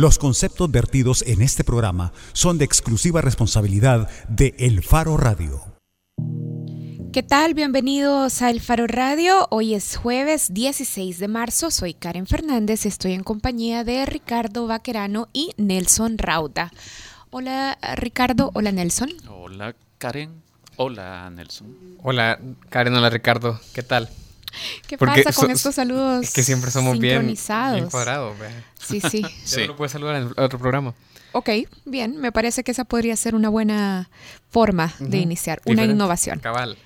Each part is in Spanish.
Los conceptos vertidos en este programa son de exclusiva responsabilidad de El Faro Radio. ¿Qué tal? Bienvenidos a El Faro Radio. Hoy es jueves 16 de marzo. Soy Karen Fernández. Estoy en compañía de Ricardo Vaquerano y Nelson Rauda. Hola Ricardo, hola Nelson. Hola Karen, hola Nelson. Hola Karen, hola Ricardo. ¿Qué tal? ¿Qué pasa con estos saludos? Es que siempre somos bien, bien cuadrados. Sí, sí. sí. lo puedes saludar en otro programa. Ok, bien. Me parece que esa podría ser una buena forma de iniciar, una innovación. Cabal.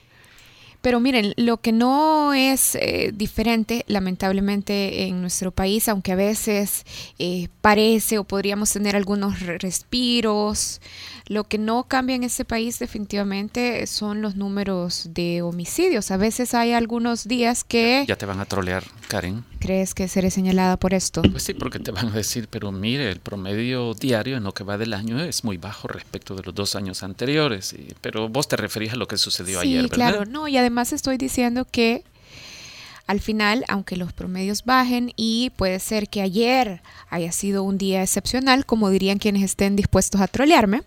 Pero miren, lo que no es eh, diferente, lamentablemente, en nuestro país, aunque a veces eh, parece o podríamos tener algunos respiros, lo que no cambia en este país definitivamente son los números de homicidios. A veces hay algunos días que... Ya te van a trolear, Karen. ¿Crees que seré señalada por esto? Pues sí, porque te van a decir, pero mire, el promedio diario en lo que va del año es muy bajo respecto de los dos años anteriores. pero vos te referís a lo que sucedió ayer, ¿verdad? claro. No, y además estoy diciendo que al final, aunque los promedios bajen y puede ser que ayer haya sido un día excepcional, como dirían quienes estén dispuestos a trolearme,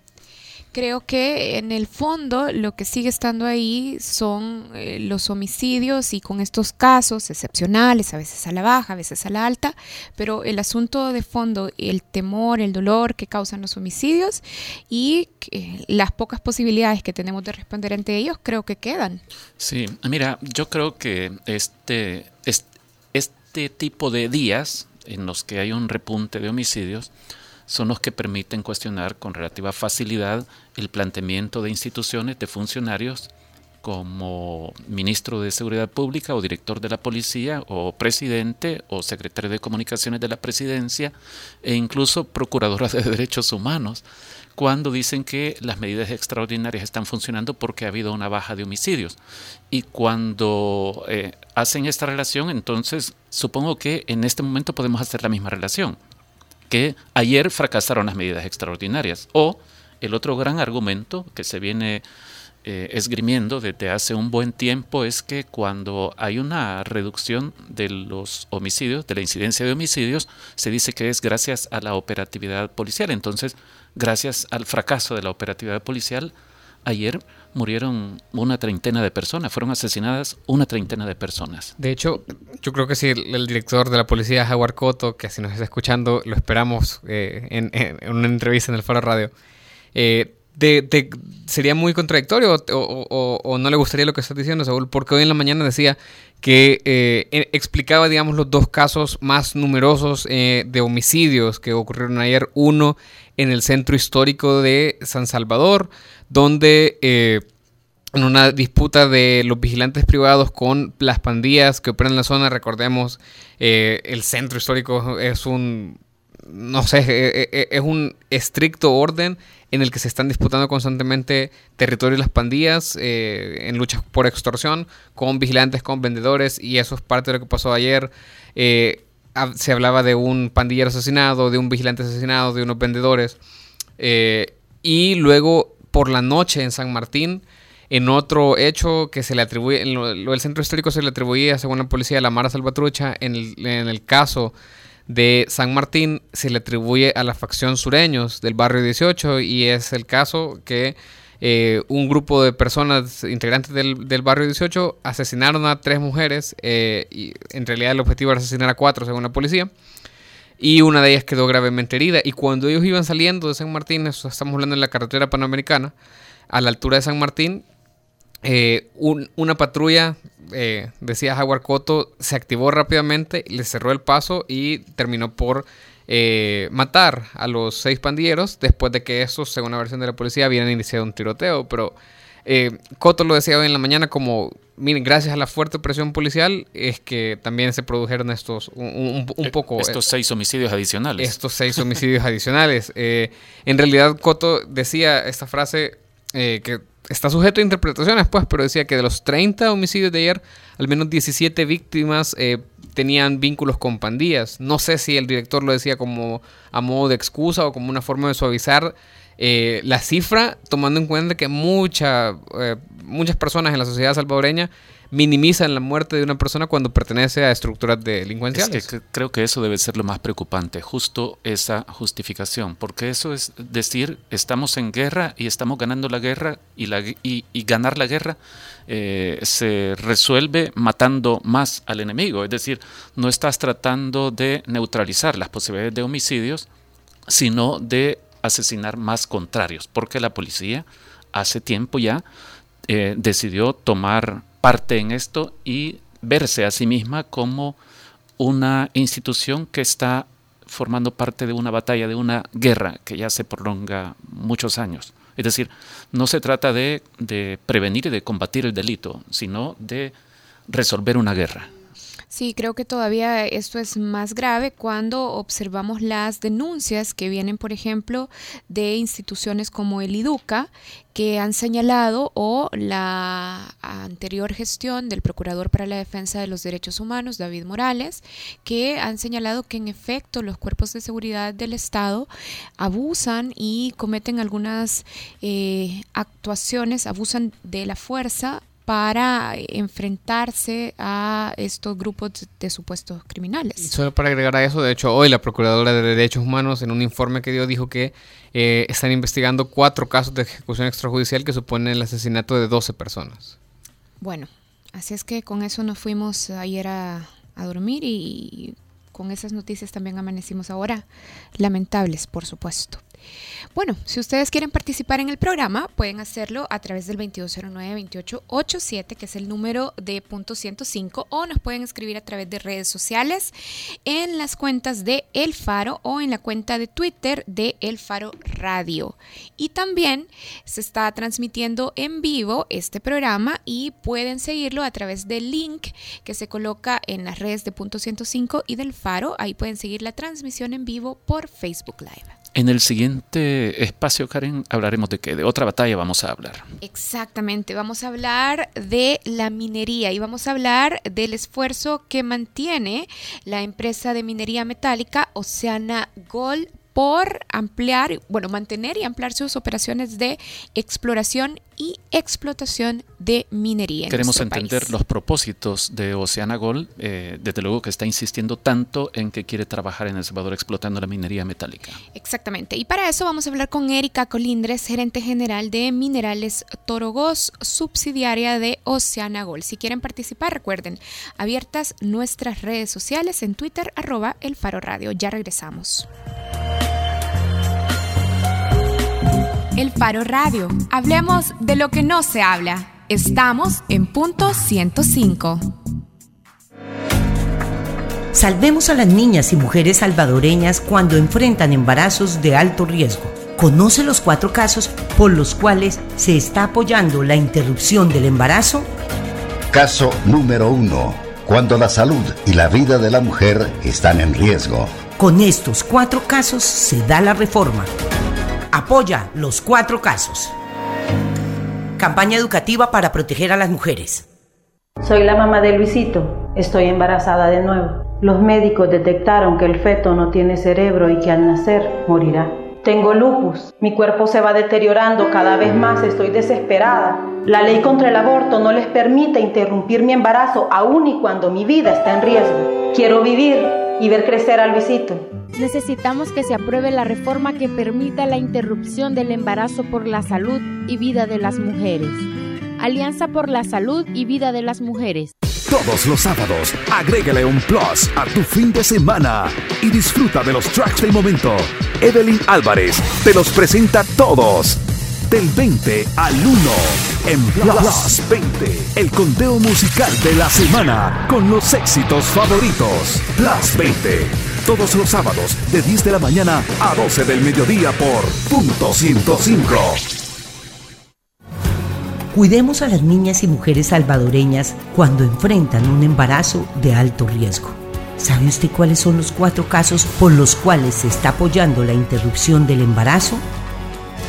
creo que en el fondo lo que sigue estando ahí son eh, los homicidios y con estos casos excepcionales, a veces a la baja, a veces a la alta, pero el asunto de fondo, el temor, el dolor que causan los homicidios y las pocas posibilidades que tenemos de responder ante ellos, creo que quedan. Sí, mira, yo creo que este, este tipo de días en los que hay un repunte de homicidios, son los que permiten cuestionar con relativa facilidad el planteamiento de instituciones, de funcionarios, como ministro de Seguridad Pública o director de la policía o presidente o secretario de comunicaciones de la presidencia e incluso procuradoras de derechos humanos cuando dicen que las medidas extraordinarias están funcionando porque ha habido una baja de homicidios. Y cuando eh, hacen esta relación, entonces supongo que en este momento podemos hacer la misma relación que ayer fracasaron las medidas extraordinarias. O el otro gran argumento que se viene eh, esgrimiendo desde hace un buen tiempo es que cuando hay una reducción de los homicidios, de la incidencia de homicidios, se dice que es gracias a la operatividad policial. Entonces, gracias al fracaso de la operatividad policial, ayer murieron una treintena de personas, fueron asesinadas una treintena de personas. De hecho, yo creo que si el, director de la policía, Jaguar Coto, que si nos está escuchando, lo esperamos eh, en, una entrevista en el Faro Radio, eh, sería muy contradictorio o, no le gustaría lo que estás diciendo, Saúl, porque hoy en la mañana decía que eh, explicaba, digamos, los dos casos más numerosos de homicidios que ocurrieron ayer. Uno en el centro histórico de San Salvador, donde eh, en una disputa de los vigilantes privados con las pandillas que operan en la zona, recordemos, eh, el centro histórico es un, no sé, eh, es un estricto orden en el que se están disputando constantemente territorio y las pandillas en luchas por extorsión con vigilantes, con vendedores y eso es parte de lo que pasó ayer. Se hablaba de un pandillero asesinado, de un vigilante asesinado, de unos vendedores. y luego por la noche en San Martín. En otro hecho que se le atribuye, en lo, el centro histórico se le atribuía, según la policía, a la Mara Salvatrucha. En el, en el caso de San Martín se le atribuye a la facción sureños del barrio 18 y es el caso que eh, un grupo de personas integrantes del, del, barrio 18 asesinaron a tres mujeres eh, y en realidad el objetivo era asesinar a cuatro según la policía y una de ellas quedó gravemente herida. Y cuando ellos iban saliendo de San Martín, estamos hablando en la carretera panamericana, a la altura de San Martín, eh, una patrulla, eh, decía Jaguar Coto, se activó rápidamente, le cerró el paso y terminó por eh, matar a los seis pandilleros después de que esos, según la versión de la policía, habían iniciado un tiroteo. Pero Coto lo decía hoy en la mañana como miren, gracias a la fuerte presión policial es que también se produjeron estos, un, eh, poco... Estos seis homicidios adicionales. Estos seis homicidios adicionales. Eh, en realidad, Coto decía esta frase eh, que está sujeto a interpretaciones, pues, pero decía que de los 30 homicidios de ayer, al menos 17 víctimas tenían vínculos con pandillas. No sé si el director lo decía como a modo de excusa o como una forma de suavizar eh, la cifra, tomando en cuenta que eh, muchas personas en la sociedad salvadoreña minimizan la muerte de una persona cuando pertenece a estructuras delincuenciales. Es creo que eso debe ser lo más preocupante, justo esa justificación, porque eso es decir, estamos en guerra y estamos ganando la guerra y, ganar la guerra eh, se resuelve matando más al enemigo, es decir, no estás tratando de neutralizar las posibilidades de homicidios, sino de asesinar más contrarios, porque la policía hace tiempo ya eh, decidió tomar parte en esto y verse a sí misma como una institución que está formando parte de una batalla, de una guerra que ya se prolonga muchos años. Es decir, no se trata de, de prevenir y de combatir el delito, sino de resolver una guerra. Sí, creo que todavía esto es más grave cuando observamos las denuncias que vienen, por ejemplo, de instituciones como el IDUCA, que han señalado o la anterior gestión del Procurador para la Defensa de los Derechos Humanos, David Morales, que han señalado que en efecto los cuerpos de seguridad del Estado abusan y cometen algunas eh, actuaciones, abusan de la fuerza para enfrentarse a estos grupos de supuestos criminales. Y solo para agregar a eso, de hecho, hoy la Procuradora de Derechos Humanos en un informe que dio dijo que eh, están investigando cuatro casos de ejecución extrajudicial que suponen el asesinato de 12 personas. Bueno, así es que con eso nos fuimos ayer a, a dormir y con esas noticias también amanecimos ahora, lamentables, por supuesto. Bueno, si ustedes quieren participar en el programa, pueden hacerlo a través del 2209-2887, que es el número de punto 105, o nos pueden escribir a través de redes sociales en las cuentas de El Faro o en la cuenta de Twitter de El Faro Radio. Y también se está transmitiendo en vivo este programa y pueden seguirlo a través del link que se coloca en las redes de punto 105 y del Faro. Ahí pueden seguir la transmisión en vivo por Facebook Live. En el siguiente espacio, Karen, hablaremos de qué, de otra batalla vamos a hablar. Exactamente, vamos a hablar de la minería y vamos a hablar del esfuerzo que mantiene la empresa de minería metálica Oceana Gold por ampliar, bueno, mantener y ampliar sus operaciones de exploración y explotación de minería. Queremos entender los propósitos de Oceana Gold, eh, desde luego que está insistiendo tanto en que quiere trabajar en El Salvador explotando la minería metálica. Exactamente, y para eso vamos a hablar con Erika Colindres, gerente general de Minerales Torogos, subsidiaria de Oceana Gold. Si quieren participar, recuerden, abiertas nuestras redes sociales en Twitter, arroba el Faro Radio. Ya regresamos. El Faro Radio. Hablemos de lo que no se habla. Estamos en punto 105. Salvemos a las niñas y mujeres salvadoreñas cuando enfrentan embarazos de alto riesgo. ¿Conoce los cuatro casos por los cuales se está apoyando la interrupción del embarazo? Caso número uno. Cuando la salud y la vida de la mujer están en riesgo. Con estos cuatro casos se da la reforma Apoya los cuatro casos. Campaña educativa para proteger a las mujeres. Soy la mamá de Luisito. Estoy embarazada de nuevo. Los médicos detectaron que el feto no tiene cerebro y que al nacer morirá. Tengo lupus. Mi cuerpo se va deteriorando cada vez más. Estoy desesperada. La ley contra el aborto no les permite interrumpir mi embarazo aun y cuando mi vida está en riesgo. Quiero vivir y ver crecer a Luisito. Necesitamos que se apruebe la reforma que permita la interrupción del embarazo por la salud y vida de las mujeres. Alianza por la Salud y Vida de las Mujeres. Todos los sábados, agrégale un plus a tu fin de semana y disfruta de los tracks del momento. Evelyn Álvarez te los presenta todos. Del 20 al 1 en Plus 20, el conteo musical de la semana con los éxitos favoritos. Plus 20 todos los sábados de 10 de la mañana a 12 del mediodía por punto 105. Cuidemos a las niñas y mujeres salvadoreñas cuando enfrentan un embarazo de alto riesgo. ¿Sabe usted cuáles son los cuatro casos por los cuales se está apoyando la interrupción del embarazo?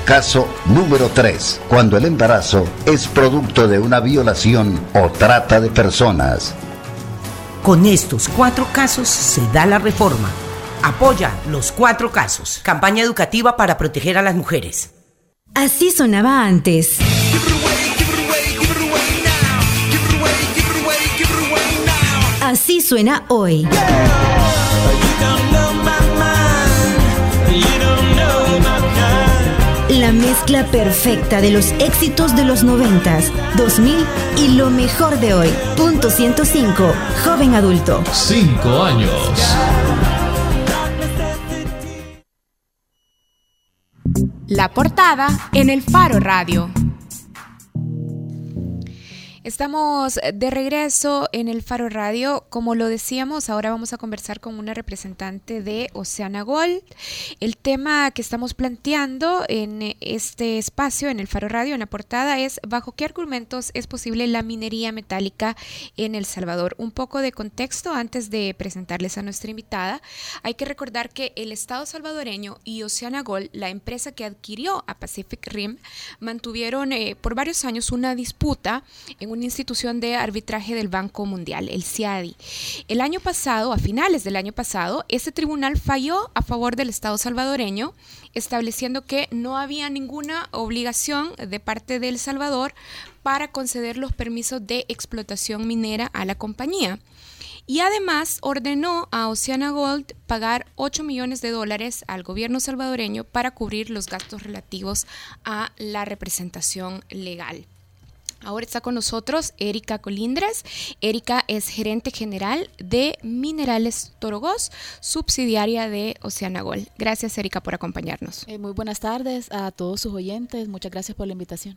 Caso número 3. Cuando el embarazo es producto de una violación o trata de personas. Con estos cuatro casos se da la reforma. Apoya los cuatro casos. Campaña educativa para proteger a las mujeres. Así sonaba antes. Así suena hoy. Mezcla perfecta de los éxitos de los 90, 2000 y lo mejor de hoy. Punto 105, joven adulto. Cinco años. La portada en el Faro Radio. Estamos de regreso en el Faro Radio. Como lo decíamos, ahora vamos a conversar con una representante de Oceana Gold. El tema que estamos planteando en este espacio, en el Faro Radio, en la portada, es bajo qué argumentos es posible la minería metálica en El Salvador. Un poco de contexto antes de presentarles a nuestra invitada. Hay que recordar que el Estado salvadoreño y Oceana Gold, la empresa que adquirió a Pacific Rim, mantuvieron eh, por varios años una disputa en un institución de arbitraje del Banco Mundial, el CIADI. El año pasado, a finales del año pasado, ese tribunal falló a favor del Estado salvadoreño, estableciendo que no había ninguna obligación de parte de El Salvador para conceder los permisos de explotación minera a la compañía. Y además ordenó a Oceana Gold pagar 8 millones de dólares al gobierno salvadoreño para cubrir los gastos relativos a la representación legal. Ahora está con nosotros Erika Colindres. Erika es gerente general de Minerales Torogós, subsidiaria de Oceanagol. Gracias, Erika, por acompañarnos. Eh, muy buenas tardes a todos sus oyentes. Muchas gracias por la invitación.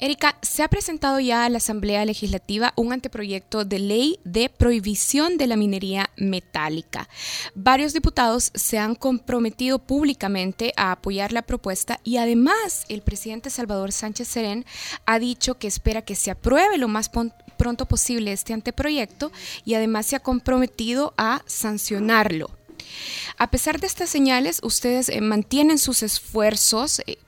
Erika, se ha presentado ya a la Asamblea Legislativa un anteproyecto de ley de prohibición de la minería metálica. Varios diputados se han comprometido públicamente a apoyar la propuesta y además el presidente Salvador Sánchez Serén ha dicho que espera que se apruebe lo más pronto posible este anteproyecto y además se ha comprometido a sancionarlo. A pesar de estas señales, ustedes eh, mantienen sus esfuerzos eh,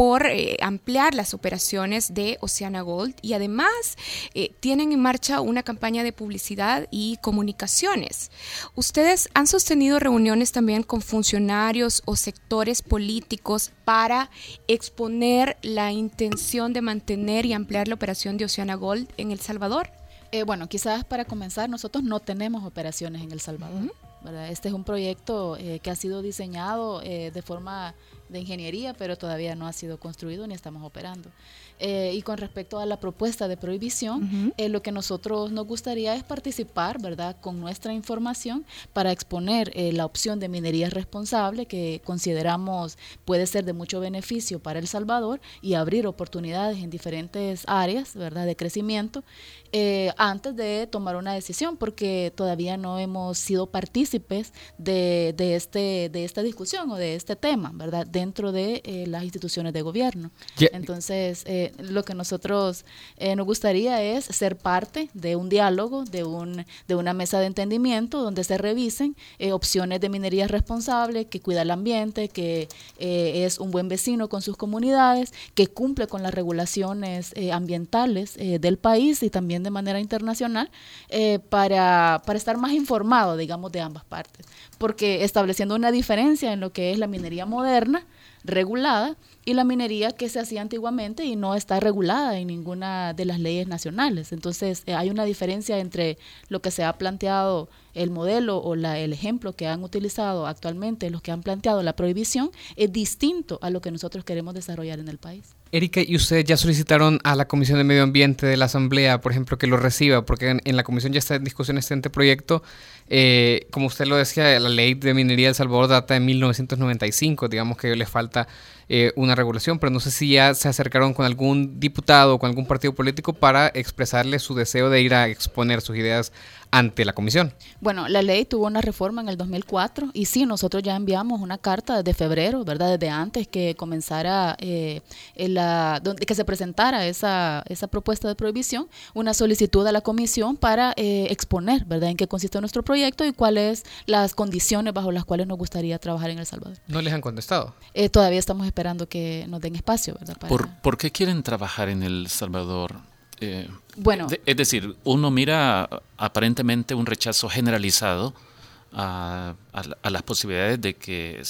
por eh, ampliar las operaciones de Oceana Gold y además eh, tienen en marcha una campaña de publicidad y comunicaciones. Ustedes han sostenido reuniones también con funcionarios o sectores políticos para exponer la intención de mantener y ampliar la operación de Oceana Gold en El Salvador. Eh, bueno, quizás para comenzar, nosotros no tenemos operaciones en El Salvador. Este es un proyecto que ha sido diseñado de forma de ingeniería, pero todavía no ha sido construido ni estamos operando. Eh, y con respecto a la propuesta de prohibición, eh, lo que nosotros nos gustaría es participar, ¿verdad?, con nuestra información para exponer eh, la opción de minería responsable que consideramos puede ser de mucho beneficio para El Salvador y abrir oportunidades en diferentes áreas, ¿verdad?, de crecimiento antes de tomar una decisión, porque todavía no hemos sido partícipes de, de, este, de esta discusión o de este tema, ¿verdad?, dentro de las instituciones de gobierno. Entonces, lo que nosotros eh, nos gustaría es ser parte de un diálogo, de, un, de una mesa de entendimiento donde se revisen eh, opciones de minería responsable, que cuida el ambiente, que eh, es un buen vecino con sus comunidades, que cumple con las regulaciones ambientales del país y también de manera internacional, para, para estar más informado, digamos, de ambas partes. Porque estableciendo una diferencia en lo que es la minería moderna, regulada, y la minería que se hacía antiguamente y no está regulada en ninguna de las leyes nacionales. Entonces eh, hay una diferencia entre lo que se ha planteado el modelo o la, el ejemplo que han utilizado actualmente los que han planteado la prohibición es distinto a lo que nosotros queremos desarrollar en el país. Erika, ¿y ustedes ya solicitaron a la Comisión de Medio Ambiente de la Asamblea, por ejemplo, que lo reciba? Porque en, la Comisión ya está en discusión este proyecto. Eh, como usted lo decía, la ley de minería de El Salvador data de 1995, digamos que le falta eh, una regulación, pero no sé si ya se acercaron con algún diputado o con algún partido político para expresarle su deseo de ir a exponer sus ideas ante la comisión. Bueno, la ley tuvo una reforma en el 2004 y sí, nosotros ya enviamos una carta desde febrero, ¿verdad? Desde antes que comenzara, eh, la, donde, que se presentara esa, esa propuesta de prohibición, una solicitud a la comisión para eh, exponer, ¿verdad? En qué consiste nuestro proyecto y cuáles las condiciones bajo las cuales nos gustaría trabajar en El Salvador. ¿No les han contestado? Eh, todavía estamos esperando que nos den espacio, ¿verdad? ¿Por, ¿Por qué quieren trabajar en El Salvador? Eh, bueno. es decir, uno mira aparentemente un rechazo generalizado a, las posibilidades de que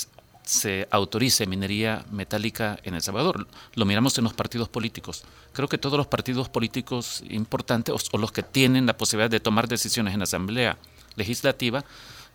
se autorice minería metálica en El Salvador. Lo miramos en los partidos políticos. Creo que todos los partidos políticos importantes o, los que tienen la posibilidad de tomar decisiones en la Asamblea Legislativa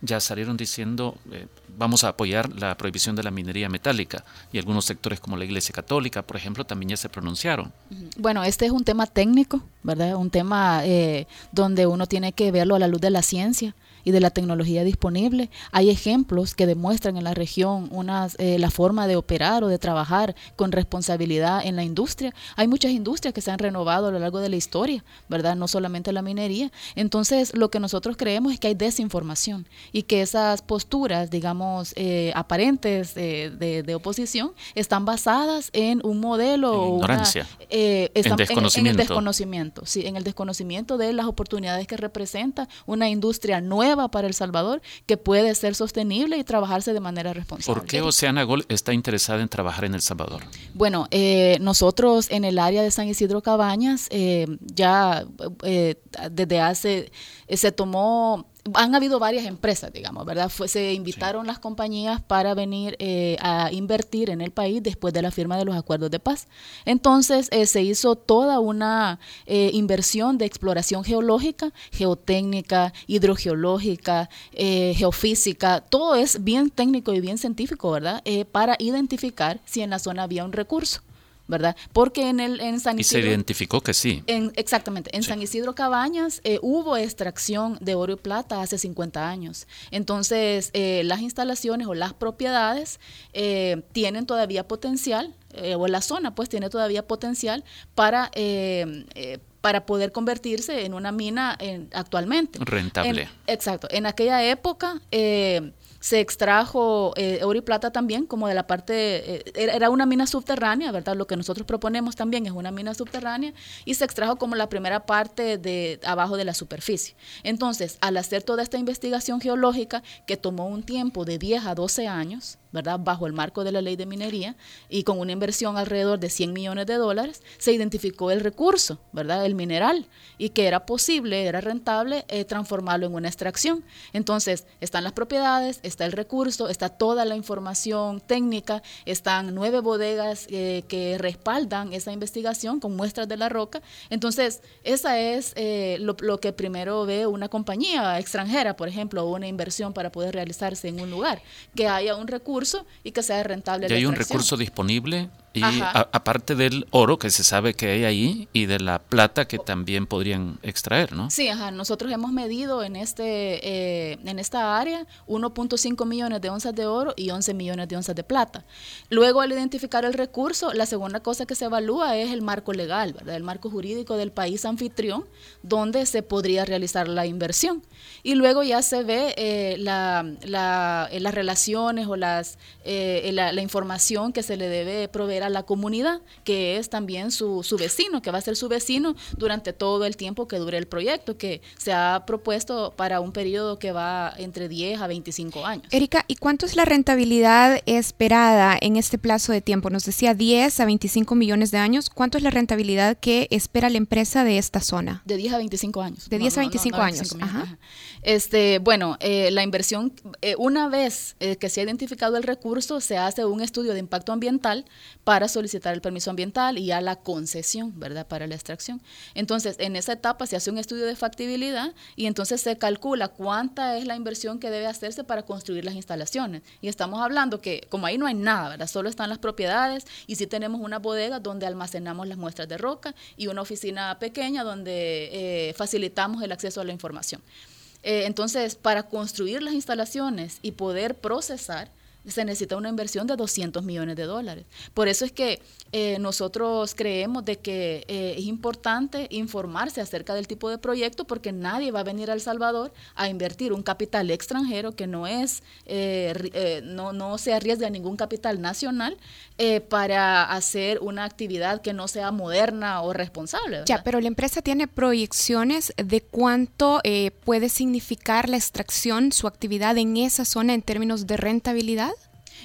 ya salieron diciendo eh, vamos a apoyar la prohibición de la minería metálica y algunos sectores como la Iglesia Católica, por ejemplo, también ya se pronunciaron. Bueno, este es un tema técnico, ¿verdad? Un tema eh, donde uno tiene que verlo a la luz de la ciencia y de la tecnología disponible. Hay ejemplos que demuestran en la región unas, eh, la forma de operar o de trabajar con responsabilidad en la industria. Hay muchas industrias que se han renovado a lo largo de la historia, ¿verdad? No solamente la minería. Entonces, lo que nosotros creemos es que hay desinformación y que esas posturas, digamos, eh, aparentes de, oposición están basadas en un modelo. En ignorancia. Eh, en, desconocimiento. En, el desconocimiento, sí, en el desconocimiento de las oportunidades que representa una industria nueva para El Salvador que puede ser sostenible y trabajarse de manera responsable. ¿Por qué Oceana Gold está interesada en trabajar en El Salvador? Bueno, eh, nosotros en el área de San Isidro Cabañas eh, ya eh, desde hace, se tomó han habido varias empresas, digamos, ¿verdad? se invitaron las compañías para venir eh, a invertir en el país después de la firma de los acuerdos de paz. Entonces eh, se hizo toda una eh, inversión de exploración geológica, geotécnica, hidrogeológica, geofísica, todo es bien técnico y bien científico, ¿verdad? para identificar si en la zona había un recurso. ¿Verdad? Porque en, el, en San Isidro... Y se identificó que sí. En, exactamente. En San Isidro Cabañas eh, hubo extracción de oro y plata hace 50 años. Entonces, eh, las instalaciones o las propiedades eh, tienen todavía potencial, o la zona pues tiene todavía potencial para para poder convertirse en una mina actualmente. Rentable. exacto. En aquella época se extrajo eh, oro y plata también, como de la parte, eh, era una mina subterránea, ¿verdad? Lo que nosotros proponemos también es una mina subterránea y se extrajo como la primera parte de abajo de la superficie. Entonces, al hacer toda esta investigación geológica, que tomó un tiempo de 10 a 12 años, ¿verdad? Bajo el marco de la ley de minería y con una inversión alrededor de 100 millones de dólares, se identificó el recurso, ¿verdad? El mineral y que era posible, era rentable eh, transformarlo en una extracción. Entonces, están las propiedades, está el recurso, está toda la información técnica, están nueve bodegas eh, que respaldan esa investigación con muestras de la roca. Entonces, esa es eh, lo, lo, que primero ve una compañía extranjera, por ejemplo, o una inversión para poder realizarse en un lugar, que haya un recurso y que sea rentable. Y hay un recurso disponible y aparte del oro que se sabe que hay ahí y de la plata que también podrían extraer, ¿no? Sí, ajá. Nosotros hemos medido en este eh, en esta área 1.5 millones de onzas de oro y 11 millones de onzas de plata. Luego, al identificar el recurso, la segunda cosa que se evalúa es el marco legal, ¿verdad? El marco jurídico del país anfitrión donde se podría realizar la inversión. Y luego ya se ve eh, la, la, eh, las relaciones o las, la, la información que se le debe proveer a la comunidad, que es también su, su vecino, que va a ser su vecino durante todo el tiempo que dure el proyecto, que se ha propuesto para un periodo que va entre 10 a 25 años. Erika, ¿y cuánto es la rentabilidad esperada en este plazo de tiempo? Nos decía 10 a 25 millones de años. ¿Cuánto es la rentabilidad que espera la empresa de esta zona? De 10 a 25 años. De 10 a 25 años. Este, bueno, eh, la inversión, eh, una vez eh, que se ha identificado el recurso, se hace un estudio de impacto ambiental para solicitar el permiso ambiental y a la concesión, ¿verdad?, para la extracción. Entonces, en esa etapa se hace un estudio de factibilidad y entonces se calcula cuánta es la inversión que debe hacerse para construir las instalaciones. Y estamos hablando que, como ahí no hay nada, ¿verdad?, solo están las propiedades y sí tenemos una bodega donde almacenamos las muestras de roca y una oficina pequeña donde facilitamos el acceso a la información. Eh, entonces, para construir las instalaciones y poder procesar, se necesita una inversión de 200 millones de dólares. Por eso es que eh, nosotros creemos de que eh, es importante informarse acerca del tipo de proyecto porque nadie va a venir a El Salvador a invertir un capital extranjero que no es, eh, no, no se arriesga ningún capital nacional para hacer una actividad que no sea moderna o responsable. Ya, pero la empresa tiene proyecciones de cuánto puede significar la extracción, su actividad en esa zona en términos de rentabilidad.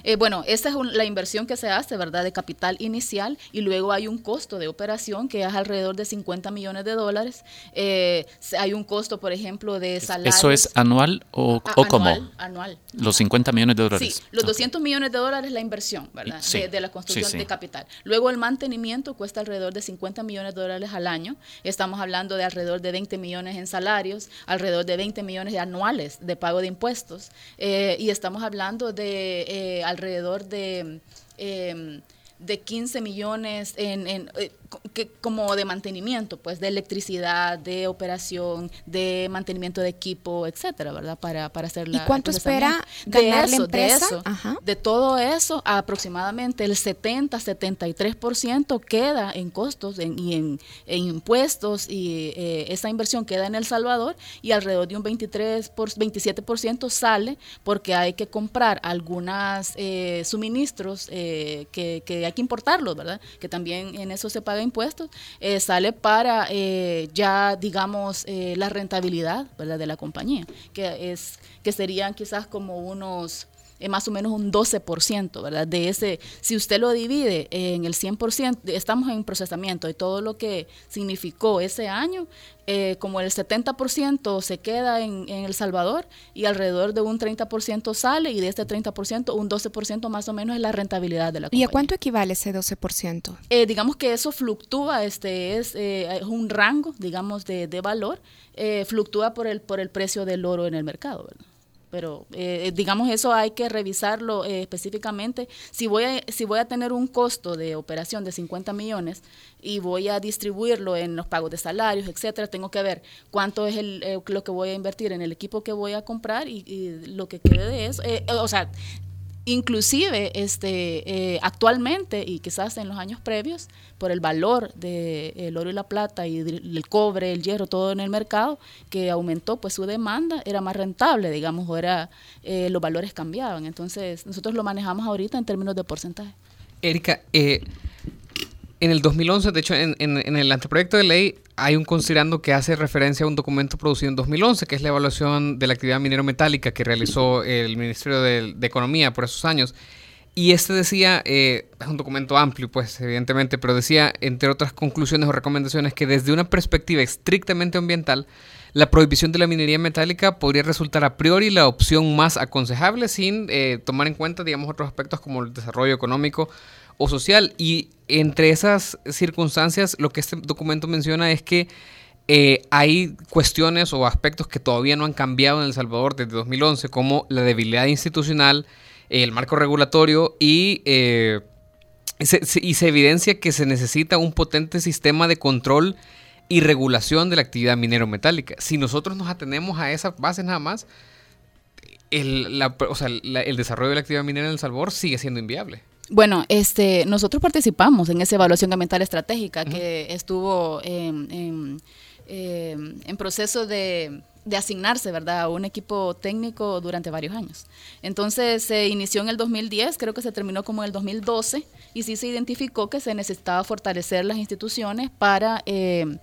Eh, bueno, esta es la inversión que se hace, ¿verdad? De capital inicial y luego hay un costo de operación que es alrededor de 50 millones de dólares. Eh, hay un costo, por ejemplo, de salarios. ¿Eso es anual o, o cómo? Anual. Los 50 millones de dólares. Sí, los 200 millones de dólares es la inversión, ¿verdad? de, la construcción de capital. Luego el mantenimiento cuesta alrededor de 50 millones de dólares al año. Estamos hablando de alrededor de 20 millones en salarios, alrededor de 20 millones anuales de pago de impuestos. Eh, y estamos hablando de alrededor de... Eh, de 15 millones en, en eh, que, como de mantenimiento, pues de electricidad, de operación, de mantenimiento de equipo, etcétera, ¿verdad? Para, para hacer la. ¿Y cuánto espera ganar la empresa? De, eso, de todo eso, aproximadamente el 70-73% queda en costos y en, impuestos y eh, esa inversión queda en El Salvador y alrededor de un 23 por, 27% sale porque hay que comprar algunos eh, suministros que, que hay que importarlos, ¿verdad? Que también en eso se paga impuestos, eh, sale para eh, ya, digamos, eh, la rentabilidad, ¿verdad? De la compañía, que, es, que serían quizás como unos más o menos un 12%, ¿verdad? De ese, si usted lo divide en el 100%, estamos en procesamiento y todo lo que significó ese año, eh, como el 70% se queda en, El Salvador y alrededor de un 30% sale y de este 30% un 12% más o menos es la rentabilidad de la compañía. ¿Y a cuánto equivale ese 12%? Eh, digamos que eso fluctúa, este es, eh, es un rango, digamos, de, de valor, fluctúa por el, por el precio del oro en el mercado, ¿verdad? Pero eh, eh, digamos eso hay que revisarlo eh, específicamente. Si voy, a, si voy a tener un costo de operación de 50 millones y voy a distribuirlo en los pagos de salarios, etcétera, tengo que ver cuánto es el, lo que voy a invertir en el equipo que voy a comprar y, y lo que quede de eso. o sea, inclusive este, eh, actualmente y quizás en los años previos, por el valor del oro y la plata y el cobre, el hierro, todo en el mercado, que aumentó pues su demanda, era más rentable, digamos, o era, eh, los valores cambiaban. Entonces, nosotros lo manejamos ahorita en términos de porcentaje. Erika, eh, en el 2011, de hecho, en, el anteproyecto de ley hay un considerando que hace referencia a un documento producido en 2011, que es la evaluación de la actividad minero-metálica que realizó el Ministerio de, Economía por esos años. Y este decía, eh, es un documento amplio, pues, evidentemente, pero decía, entre otras conclusiones o recomendaciones, que desde una perspectiva estrictamente ambiental, la prohibición de la minería metálica podría resultar a priori la opción más aconsejable sin eh, tomar en cuenta, digamos, otros aspectos como el desarrollo económico o social. Y entre esas circunstancias, lo que este documento menciona es que eh, hay cuestiones o aspectos que todavía no han cambiado en El Salvador desde 2011, como la debilidad institucional, el marco regulatorio y, eh, se, y se evidencia que se necesita un potente sistema de control y regulación de la actividad minero-metálica. Si nosotros nos atenemos a esa base nada más, el, el desarrollo de la actividad minera en El Salvador sigue siendo inviable. Bueno, este, nosotros participamos en esa evaluación ambiental estratégica que estuvo en, en proceso de de asignarse, ¿verdad?, a un equipo técnico durante varios años. Entonces se inició en el 2010, creo que se terminó como en el 2012, y sí se identificó que se necesitaba fortalecer las instituciones para, eh,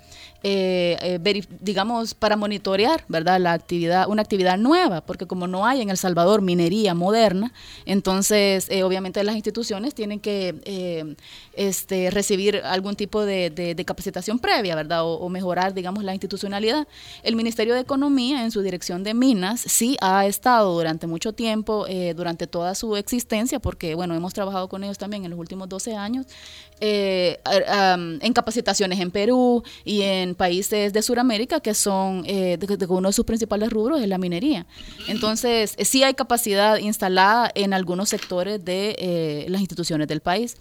eh, eh digamos, para monitorear, ¿verdad?, la actividad, una actividad nueva, porque como no hay en El Salvador minería moderna, entonces eh, obviamente las instituciones tienen que este, recibir algún tipo de, capacitación previa, ¿verdad?, o, o mejorar, digamos, la institucionalidad. El Ministerio de Economía en su dirección de minas, sí ha estado durante mucho tiempo, durante toda su existencia, porque bueno, hemos trabajado con ellos también en los últimos 12 años, eh, en capacitaciones en Perú y en países de Sudamérica que son, eh, de, uno de sus principales rubros es la minería. Entonces, sí hay capacidad instalada en algunos sectores de las instituciones del país.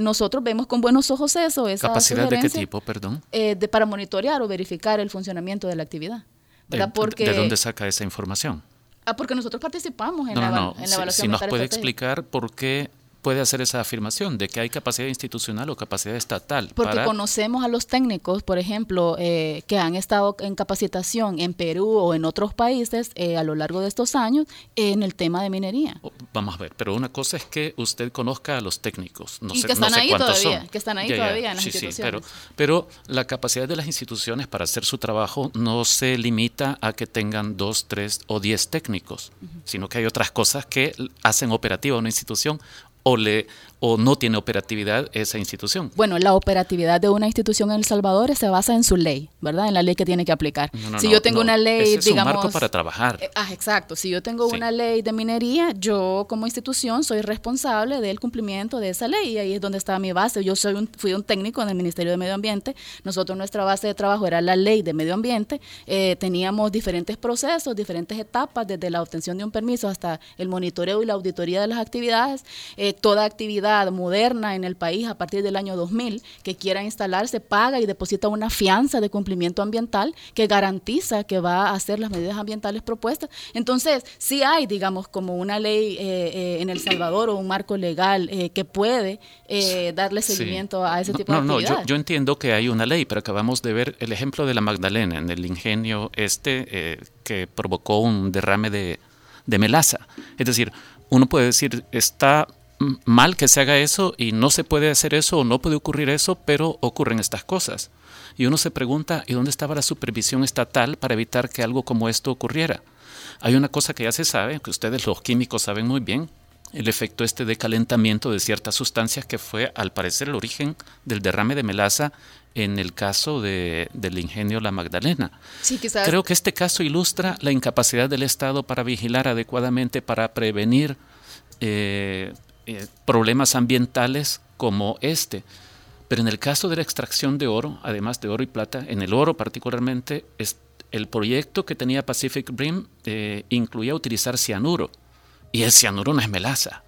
nosotros vemos con buenos ojos eso. Esa ¿Capacidad de qué tipo, perdón? de, para monitorear o verificar el funcionamiento de la actividad. ¿De dónde saca esa información? Ah, porque nosotros participamos en, la, evaluación. Si, nos puede explicar por qué puede hacer esa afirmación de que hay capacidad institucional o capacidad estatal. Porque conocemos a los técnicos, por ejemplo, eh, que han estado en capacitación en Perú o en otros países eh, a lo largo de estos años en el tema de minería. Oh, vamos a ver, pero una cosa es que usted conozca a los técnicos, no y sé, que están no sé ahí cuántos todavía, son. que están ahí todavía en las sí, sí, instituciones. pero, pero la capacidad de las instituciones para hacer su trabajo no se limita a que tengan dos, tres o diez técnicos, sino que hay otras cosas que hacen operativa una institución o le o no tiene operatividad esa institución. Bueno, la operatividad de una institución en El Salvador se basa en su ley, ¿verdad? En la ley que tiene que aplicar. No, no, si no, yo tengo una ley, Ese es digamos... un marco para trabajar. Eh, ah, exacto. Si yo tengo Sí. una ley de minería, yo como institución soy responsable del cumplimiento de esa ley y ahí es donde está mi base. Yo soy un, fui un técnico en el Ministerio de Medio Ambiente. Nosotros nuestra base de trabajo era la ley de medio ambiente. Eh, teníamos diferentes procesos, diferentes etapas, desde la obtención de un permiso hasta el monitoreo y la auditoría de las actividades. Eh, toda actividad moderna en el país a partir del año 2000 que quiera instalarse paga y deposita una fianza de cumplimiento ambiental que garantiza que va a hacer las medidas ambientales propuestas. Entonces, sí hay, digamos, como una ley eh, eh, en El Salvador o un marco legal eh, que puede darle Sí. seguimiento a ese No, tipo no, de no, actividades. yo, yo entiendo que hay una ley, pero acabamos de ver el ejemplo de la Magdalena en el ingenio este que provocó un derrame de, de melaza. Es decir, uno puede decir, está mal que se haga eso y no se puede hacer eso o no puede ocurrir eso, pero ocurren estas cosas. Y uno se pregunta, ¿y dónde estaba la supervisión estatal para evitar que algo como esto ocurriera? Hay una cosa que ya se sabe, que ustedes los químicos saben muy bien, el efecto este de calentamiento de ciertas sustancias que fue al parecer el origen del derrame de melaza en el caso de, del ingenio La Magdalena. Sí, quizás Creo que este caso ilustra la incapacidad del Estado para vigilar adecuadamente, para prevenir eh, eh, problemas ambientales como este. Pero en el caso de la extracción de oro, además de oro y plata, en el oro particularmente, es- el proyecto que tenía Pacific Rim eh, incluía utilizar cianuro. Y el cianuro no es melaza.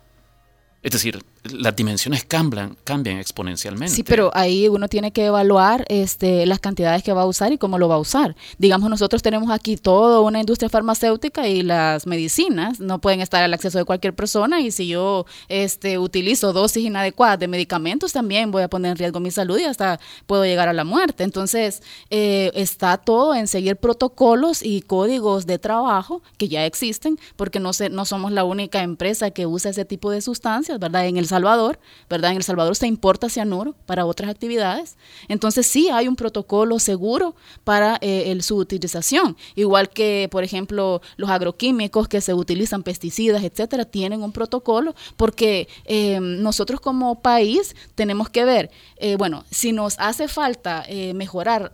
Es decir, las dimensiones cambian, cambian exponencialmente. Sí, pero ahí uno tiene que evaluar este, las cantidades que va a usar y cómo lo va a usar. Digamos, nosotros tenemos aquí toda una industria farmacéutica y las medicinas no pueden estar al acceso de cualquier persona y si yo este, utilizo dosis inadecuadas de medicamentos también voy a poner en riesgo mi salud y hasta puedo llegar a la muerte. Entonces, eh, está todo en seguir protocolos y códigos de trabajo que ya existen, porque no, se, no somos la única empresa que usa ese tipo de sustancias, ¿verdad? En El Salvador, ¿verdad? En El Salvador se importa cianuro para otras actividades. Entonces sí hay un protocolo seguro para eh, el- su utilización. Igual que, por ejemplo, los agroquímicos que se utilizan, pesticidas, etcétera, tienen un protocolo porque eh, nosotros como país tenemos que ver, eh, bueno, si nos hace falta mejorar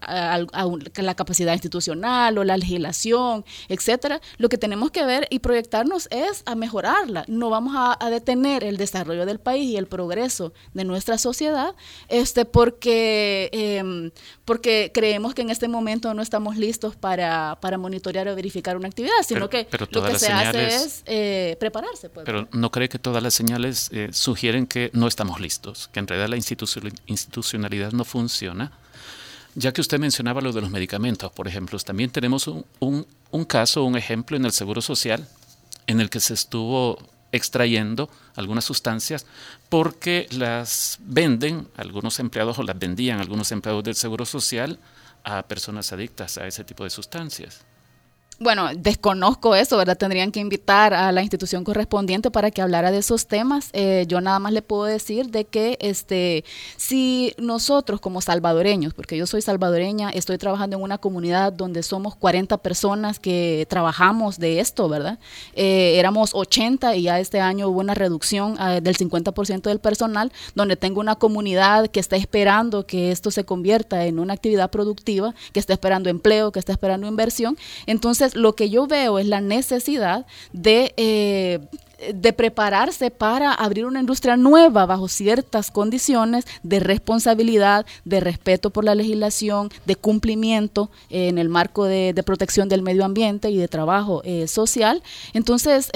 la capacidad institucional o la legislación, etcétera, lo que tenemos que ver y proyectarnos es a mejorarla. No vamos a, a detener el desarrollo del país y el progreso de nuestra sociedad, este, porque, em, porque creemos que en este momento no estamos listos para, para monitorear o verificar una actividad, sino Pero- que pero lo que se hace es eh, prepararse. Pues, Pero ¿no cree que todas las señales eh, sugieren que no estamos listos, que en realidad la institucio- institucionalidad no funciona? Ya que usted mencionaba lo de los medicamentos, por ejemplo, también tenemos un, un- un caso, un ejemplo en el Seguro Social en el que se estuvo extrayendo algunas sustancias porque las venden algunos empleados o las vendían algunos empleados del Seguro Social a personas adictas a ese tipo de sustancias. Bueno, desconozco eso, ¿verdad? Tendrían que invitar a la institución correspondiente para que hablara de esos temas. Eh, yo nada más le puedo decir de que este, si nosotros como salvadoreños, porque yo soy salvadoreña, estoy trabajando en una comunidad donde somos 40 personas que trabajamos de esto, ¿verdad? Eh, éramos 80 y ya este año hubo una reducción eh, del 50% del personal, donde tengo una comunidad que está esperando que esto se convierta en una actividad productiva, que está esperando empleo, que está esperando inversión. Entonces, lo que yo veo es la necesidad de... eh, de prepararse para abrir una industria nueva bajo ciertas condiciones de responsabilidad, de respeto por la legislación, de cumplimiento eh, en el marco de, protección del medio ambiente y de trabajo eh, social. Entonces,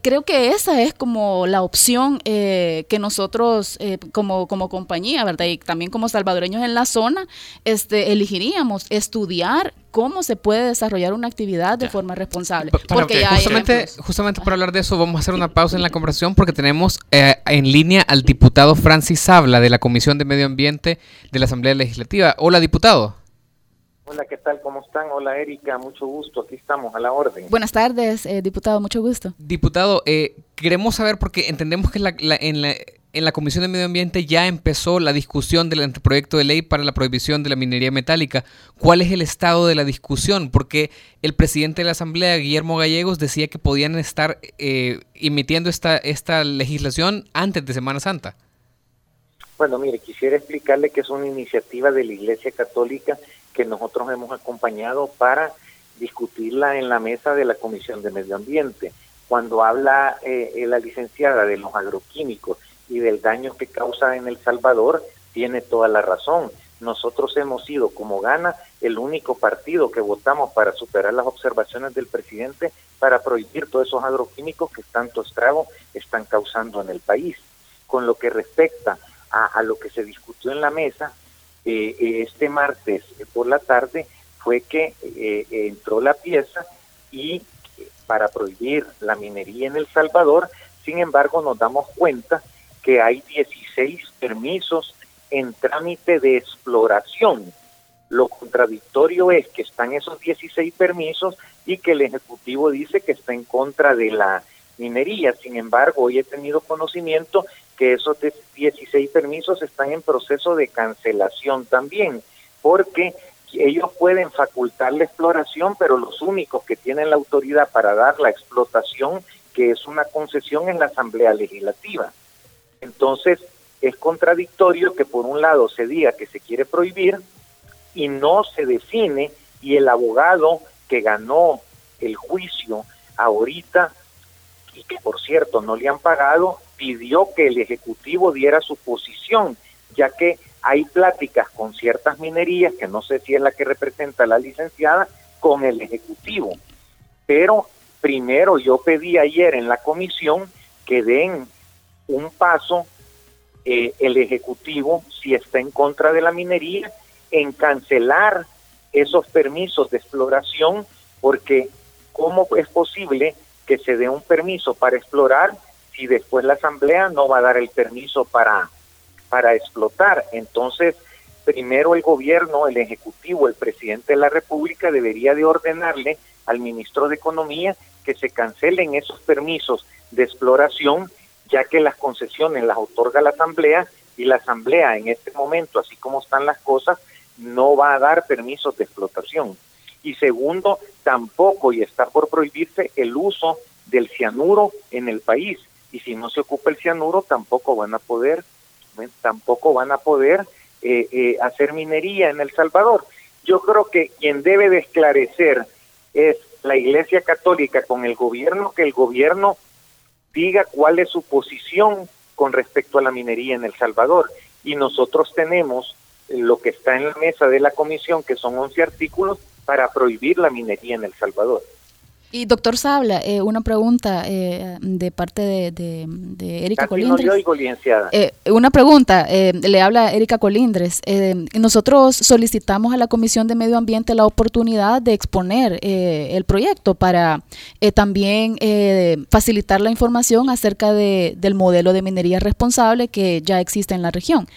creo que esa es como la opción eh, que nosotros eh, como, como compañía, ¿verdad? Y también como salvadoreños en la zona, este, elegiríamos estudiar cómo se puede desarrollar una actividad de forma responsable. porque justamente, justamente por hablar de eso, vamos a hacer una pausa en la conversación porque tenemos en línea al diputado Francis Sabla de la Comisión de Medio Ambiente de la Asamblea Legislativa. Hola, diputado. Hola, ¿qué tal? ¿Cómo están? Hola, Erika, mucho gusto. Aquí estamos a la orden. Buenas tardes, eh, diputado, mucho gusto. Diputado, eh, queremos saber, porque entendemos que en, la, en la Comisión de Medio Ambiente ya empezó la discusión del anteproyecto de ley para la prohibición de la minería metálica. ¿Cuál es el estado de la discusión? Porque el presidente de la Asamblea, Guillermo Gallegos, decía que podían estar eh, emitiendo esta, esta legislación antes de Semana Santa. Bueno, mire, quisiera explicarle que es una iniciativa de la Iglesia Católica que nosotros hemos acompañado para discutirla en la mesa de la Comisión de Medio Ambiente. Cuando habla eh, la licenciada de los agroquímicos y del daño que causa en El Salvador, tiene toda la razón. Nosotros hemos sido, como gana, el único partido que votamos para superar las observaciones del presidente para prohibir todos esos agroquímicos que tanto estrago están causando en el país. Con lo que respecta a lo que se discutió en la mesa, eh, eh, este martes por la tarde fue que eh, entró la pieza y para prohibir la minería en El Salvador, sin embargo nos damos cuenta que hay 16 permisos en trámite de exploración. Lo contradictorio es que están esos 16 permisos y que el Ejecutivo dice que está en contra de la minería. Sin embargo, hoy he tenido conocimiento que esos 16 permisos están en proceso de cancelación también, porque ellos pueden facultar la exploración, pero los únicos que tienen la autoridad para dar la explotación, que es una concesión en la Asamblea Legislativa. Entonces, es contradictorio que por un lado se diga que se quiere prohibir y no se define y el abogado que ganó el juicio ahorita y que por cierto no le han pagado, pidió que el Ejecutivo diera su posición, ya que hay pláticas con ciertas minerías, que no sé si es la que representa la licenciada, con el Ejecutivo. Pero primero yo pedí ayer en la comisión que den un paso eh, el Ejecutivo, si está en contra de la minería, en cancelar esos permisos de exploración, porque ¿cómo es posible que se dé un permiso para explorar si después la asamblea no va a dar el permiso para, para explotar. Entonces, primero el gobierno, el ejecutivo, el presidente de la República debería de ordenarle al ministro de Economía que se cancelen esos permisos de exploración, ya que las concesiones las otorga la asamblea y la asamblea en este momento, así como están las cosas, no va a dar permisos de explotación. Y segundo, tampoco y está por prohibirse el uso del cianuro en el país y si no se ocupa el cianuro tampoco van a poder tampoco van a poder eh, eh, hacer minería en El Salvador. Yo creo que quien debe de esclarecer es la Iglesia Católica con el gobierno, que el gobierno diga cuál es su posición con respecto a la minería en El Salvador. Y nosotros tenemos lo que está en la mesa de la comisión, que son 11 artículos, para prohibir la minería en El Salvador. Y doctor Sabla, eh, una pregunta eh, de parte de, de, Erika Colindres. Eh, una pregunta, le habla Erika Colindres. nosotros solicitamos a la Comisión de Medio Ambiente la oportunidad de exponer el proyecto para también facilitar la información acerca de, del modelo de minería responsable que ya existe en la región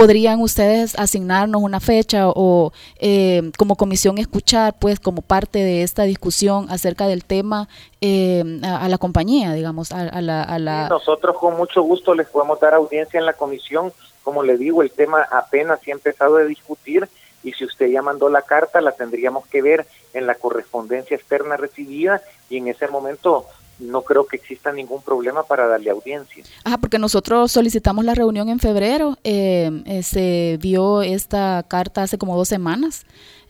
¿Podrían ustedes asignarnos una fecha o eh, como comisión escuchar, pues, como parte de esta discusión acerca del tema eh, a, la compañía, digamos, a, la, Nosotros con mucho gusto les podemos dar audiencia en la comisión. Como le digo, el tema apenas se ha empezado a discutir y si usted ya mandó la carta, la tendríamos que ver en la correspondencia externa recibida y en ese momento no creo que exista ningún problema para darle audiencia. Ajá, porque nosotros solicitamos la reunión en febrero, eh, eh, se vio esta carta hace como dos semanas,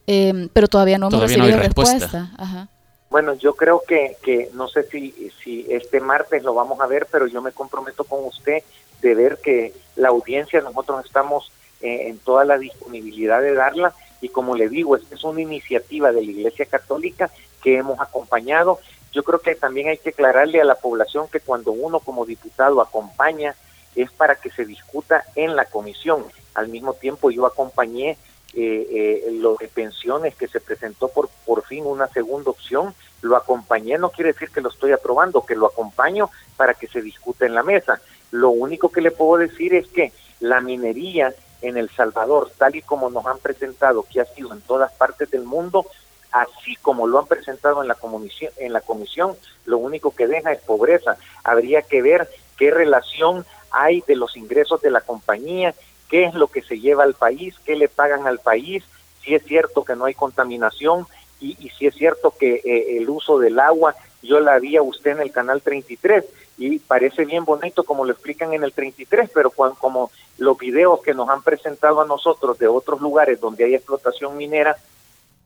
eh, pero todavía no hemos recibido respuesta. Ajá. Bueno, yo creo que, que no sé si, si este martes lo vamos a ver, pero yo me comprometo con usted de ver que la audiencia nosotros estamos en toda la disponibilidad de darla y como le digo, esta es una iniciativa de la Iglesia Católica que hemos acompañado yo creo que también hay que aclararle a la población que cuando uno como diputado acompaña es para que se discuta en la comisión. Al mismo tiempo yo acompañé eh, eh, lo de pensiones que se presentó por, por fin una segunda opción, lo acompañé, no quiere decir que lo estoy aprobando, que lo acompaño para que se discuta en la mesa. Lo único que le puedo decir es que la minería en El Salvador, tal y como nos han presentado, que ha sido en todas partes del mundo, así como lo han presentado en la comisión, en la comisión, lo único que deja es pobreza. Habría que ver qué relación hay de los ingresos de la compañía, qué es lo que se lleva al país, qué le pagan al país, si es cierto que no hay contaminación y, si es cierto que eh, el uso del agua, yo la vi a usted en el canal 33 y parece bien bonito como lo explican en el 33, pero como los videos que nos han presentado a nosotros de otros lugares donde hay explotación minera,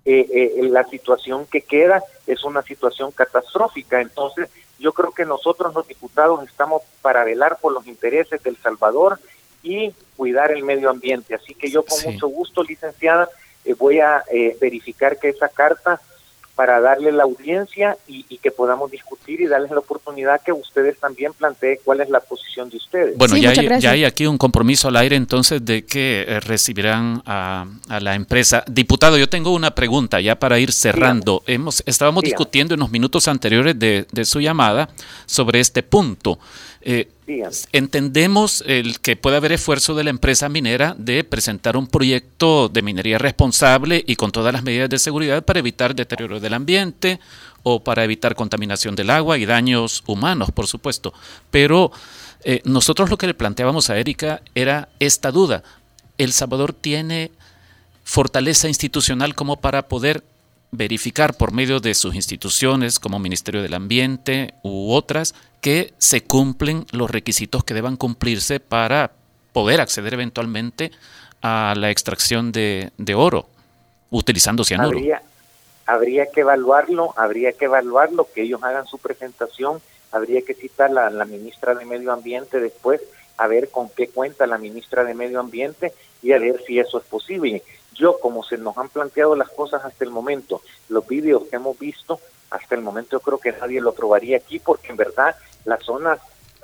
eh, eh, la situación que queda es una situación catastrófica. Entonces, yo creo que nosotros los diputados estamos para velar por los intereses del Salvador y cuidar el medio ambiente. Así que yo con mucho gusto, licenciada, eh, voy a verificar que esa carta para darle la audiencia y, que podamos discutir y darles la oportunidad que ustedes también planteen cuál es la posición de ustedes. Bueno, ya, hay, ya, hay, aquí un compromiso al aire entonces de que eh, recibirán a, la empresa. Diputado, yo tengo una pregunta ya para ir cerrando. Hemos Estábamos discutiendo en los minutos anteriores de, de su llamada sobre este punto. Eh, entendemos el que puede haber esfuerzo de la empresa minera de presentar un proyecto de minería responsable y con todas las medidas de seguridad para evitar deterioro del ambiente o para evitar contaminación del agua y daños humanos, por supuesto. Pero eh, nosotros lo que le planteábamos a Erika era esta duda. ¿El Salvador tiene fortaleza institucional como para poder verificar por medio de sus instituciones como Ministerio del Ambiente u otras que se cumplen los requisitos que deban cumplirse para poder acceder eventualmente a la extracción de, oro utilizando cianuro. Habría, habría que evaluarlo, habría que evaluarlo, que ellos hagan su presentación, habría que citar a la ministra de Medio Ambiente después a ver con qué cuenta la ministra de Medio Ambiente y a ver si eso es posible. Yo, como se nos han planteado las cosas hasta el momento, los vídeos que hemos visto, hasta el momento yo creo que nadie lo probaría aquí porque en verdad las zonas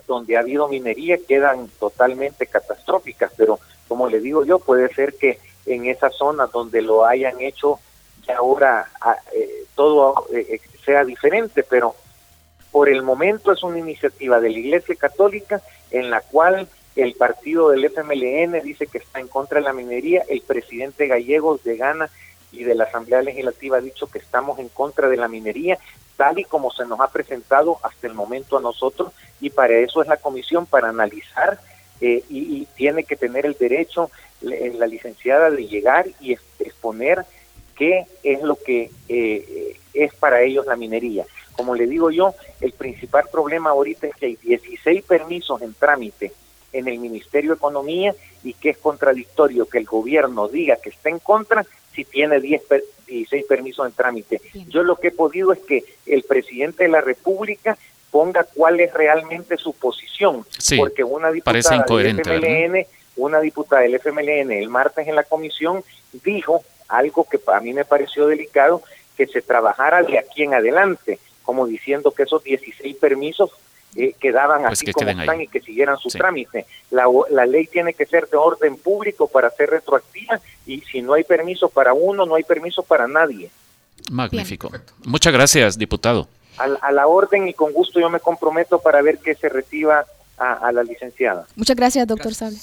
donde ha habido minería quedan totalmente catastróficas, pero como le digo yo, puede ser que en esas zonas donde lo hayan hecho ya ahora ah, eh, todo eh, eh, sea diferente, pero por el momento es una iniciativa de la Iglesia Católica en la cual el partido del FMLN dice que está en contra de la minería, el presidente Gallegos de Gana y de la Asamblea Legislativa ha dicho que estamos en contra de la minería, tal y como se nos ha presentado hasta el momento a nosotros, y para eso es la comisión, para analizar, eh, y, tiene que tener el derecho la licenciada de llegar y exponer qué es lo que eh, es para ellos la minería. Como le digo yo, el principal problema ahorita es que hay 16 permisos en trámite en el Ministerio de Economía y que es contradictorio que el gobierno diga que está en contra si tiene 10 16 permisos en trámite. Yo lo que he podido es que el presidente de la República ponga cuál es realmente su posición, porque una diputada del FMLN, una diputada del FMLN el martes en la comisión dijo algo que a mí me pareció delicado, que se trabajara de aquí en adelante, como diciendo que esos 16 permisos eh, quedaban pues así como están y que siguieran su trámite. La, la ley tiene que ser de orden público para ser retroactiva y si no hay permiso para uno, no hay permiso para nadie. Magnífico. Muchas gracias, diputado. A, la orden y con gusto yo me comprometo para ver que se reciba a, la licenciada. Muchas gracias, doctor Sable.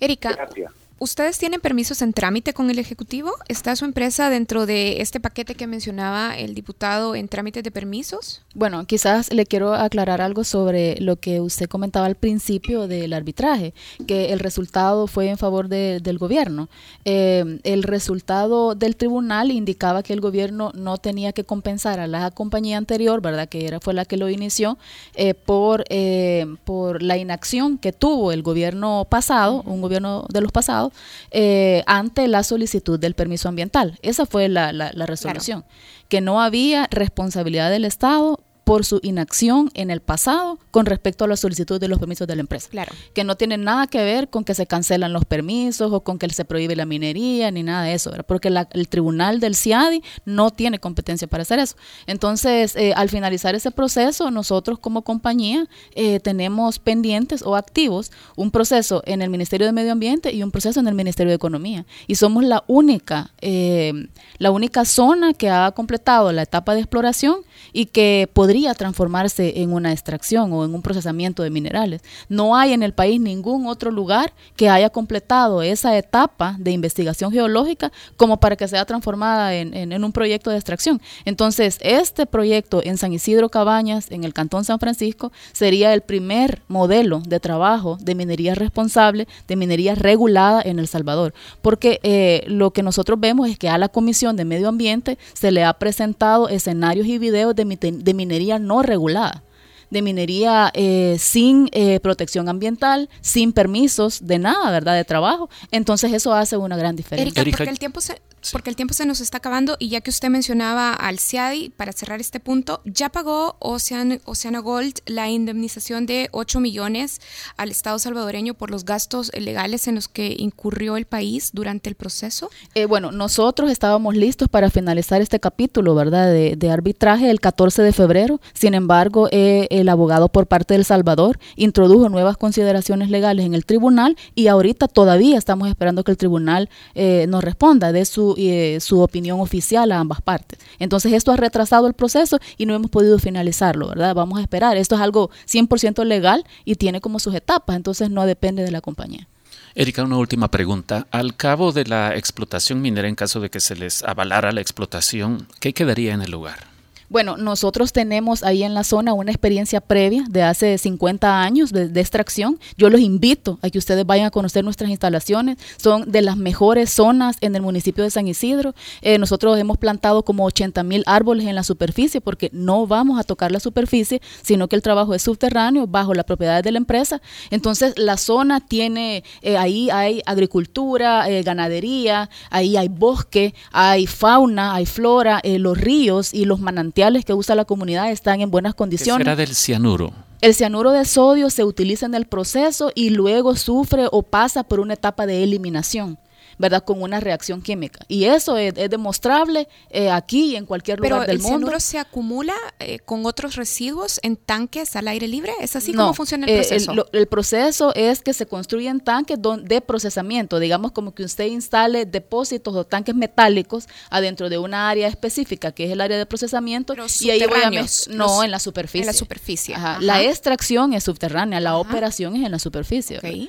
Erika, gracias. ¿Ustedes tienen permisos en trámite con el Ejecutivo? ¿Está su empresa dentro de este paquete que mencionaba el diputado en trámites de permisos? Bueno, quizás le quiero aclarar algo sobre lo que usted comentaba al principio del arbitraje, que el resultado fue en favor del gobierno. Eh, el resultado del tribunal indicaba que el gobierno no tenía que compensar a la compañía anterior, ¿verdad? Que era, fue la que lo inició, eh, por, eh, por la inacción que tuvo el gobierno pasado, un gobierno de los pasados eh, ante la solicitud del permiso ambiental. Esa fue la, resolución, que no había responsabilidad del Estado por su inacción en el pasado con respecto a la solicitud de los permisos de la empresa. Claro. Que no tiene nada que ver con que se cancelan los permisos o con que se prohíbe la minería ni nada de eso, ¿verdad? porque la- el tribunal del CIADI no tiene competencia para hacer eso. Entonces, eh, al finalizar ese proceso, nosotros como compañía eh, tenemos pendientes o activos un proceso en el Ministerio de Medio Ambiente y un proceso en el Ministerio de Economía. Y somos la única, eh, la única zona que ha completado la etapa de exploración y que podría transformarse en una extracción o en un procesamiento de minerales. No hay en el país ningún otro lugar que haya completado esa etapa de investigación geológica como para que sea transformada en, en- un proyecto de extracción. Entonces, este proyecto en San Isidro Cabañas, en el Cantón San Francisco, sería el primer modelo de trabajo de minería responsable, de minería regulada en El Salvador. Porque eh, lo que nosotros vemos es que a la Comisión de Medio Ambiente se le ha presentado escenarios y videos de, de minería no regulada de minería eh, sin eh, protección ambiental, sin permisos de nada, ¿verdad? De trabajo. Entonces eso hace una gran diferencia. Erika, porque el tiempo se porque el tiempo se nos está acabando y ya que usted mencionaba al CIADI, para cerrar este punto, ya pagó Ocean, Oceana Gold la indemnización de 8 millones al Estado salvadoreño por los gastos legales en los que incurrió el país durante el proceso. Eh, bueno, nosotros estábamos listos para finalizar este capítulo, ¿verdad? De, de arbitraje el 14 de febrero. Sin embargo, eh, el abogado por parte del Salvador introdujo nuevas consideraciones legales en el tribunal y ahorita todavía estamos esperando que el tribunal eh, nos responda de su, eh, su opinión oficial a ambas partes. Entonces, esto ha retrasado el proceso y no hemos podido finalizarlo, ¿verdad? Vamos a esperar. Esto es algo 100% legal y tiene como sus etapas, entonces no depende de la compañía. Erika, una última pregunta. Al cabo de la explotación minera, en caso de que se les avalara la explotación, ¿qué quedaría en el lugar? Bueno, nosotros tenemos ahí en la zona una experiencia previa de hace 50 años de, extracción. Yo los invito a que ustedes vayan a conocer nuestras instalaciones. Son de las mejores zonas en el municipio de San Isidro. Eh, nosotros hemos plantado como 80 mil árboles en la superficie porque no vamos a tocar la superficie, sino que el trabajo es subterráneo bajo la propiedad de la empresa. Entonces, la zona tiene, eh, ahí hay agricultura, eh, ganadería, ahí hay bosque, hay fauna, hay flora, los ríos y los manantiales que usa la comunidad están en buenas condiciones. ¿Qué será del cianuro? El cianuro de sodio se utiliza en el proceso y luego sufre o pasa por una etapa de eliminación. ¿Verdad? Con una reacción química. Y eso es, es demostrable eh, aquí y en cualquier lugar Pero del el mundo. cianuro se acumula eh, con otros residuos en tanques al aire libre. ¿Es así no, como funciona el proceso? Eh, el, lo, el, proceso es que se construyen tanques de procesamiento, digamos como que usted instale depósitos o tanques metálicos adentro de una área específica, que es el área de procesamiento, y ahí voy a no en la superficie. En la superficie. Ajá. Ajá. La extracción es subterránea, la Ajá. operación es en la superficie. Okay.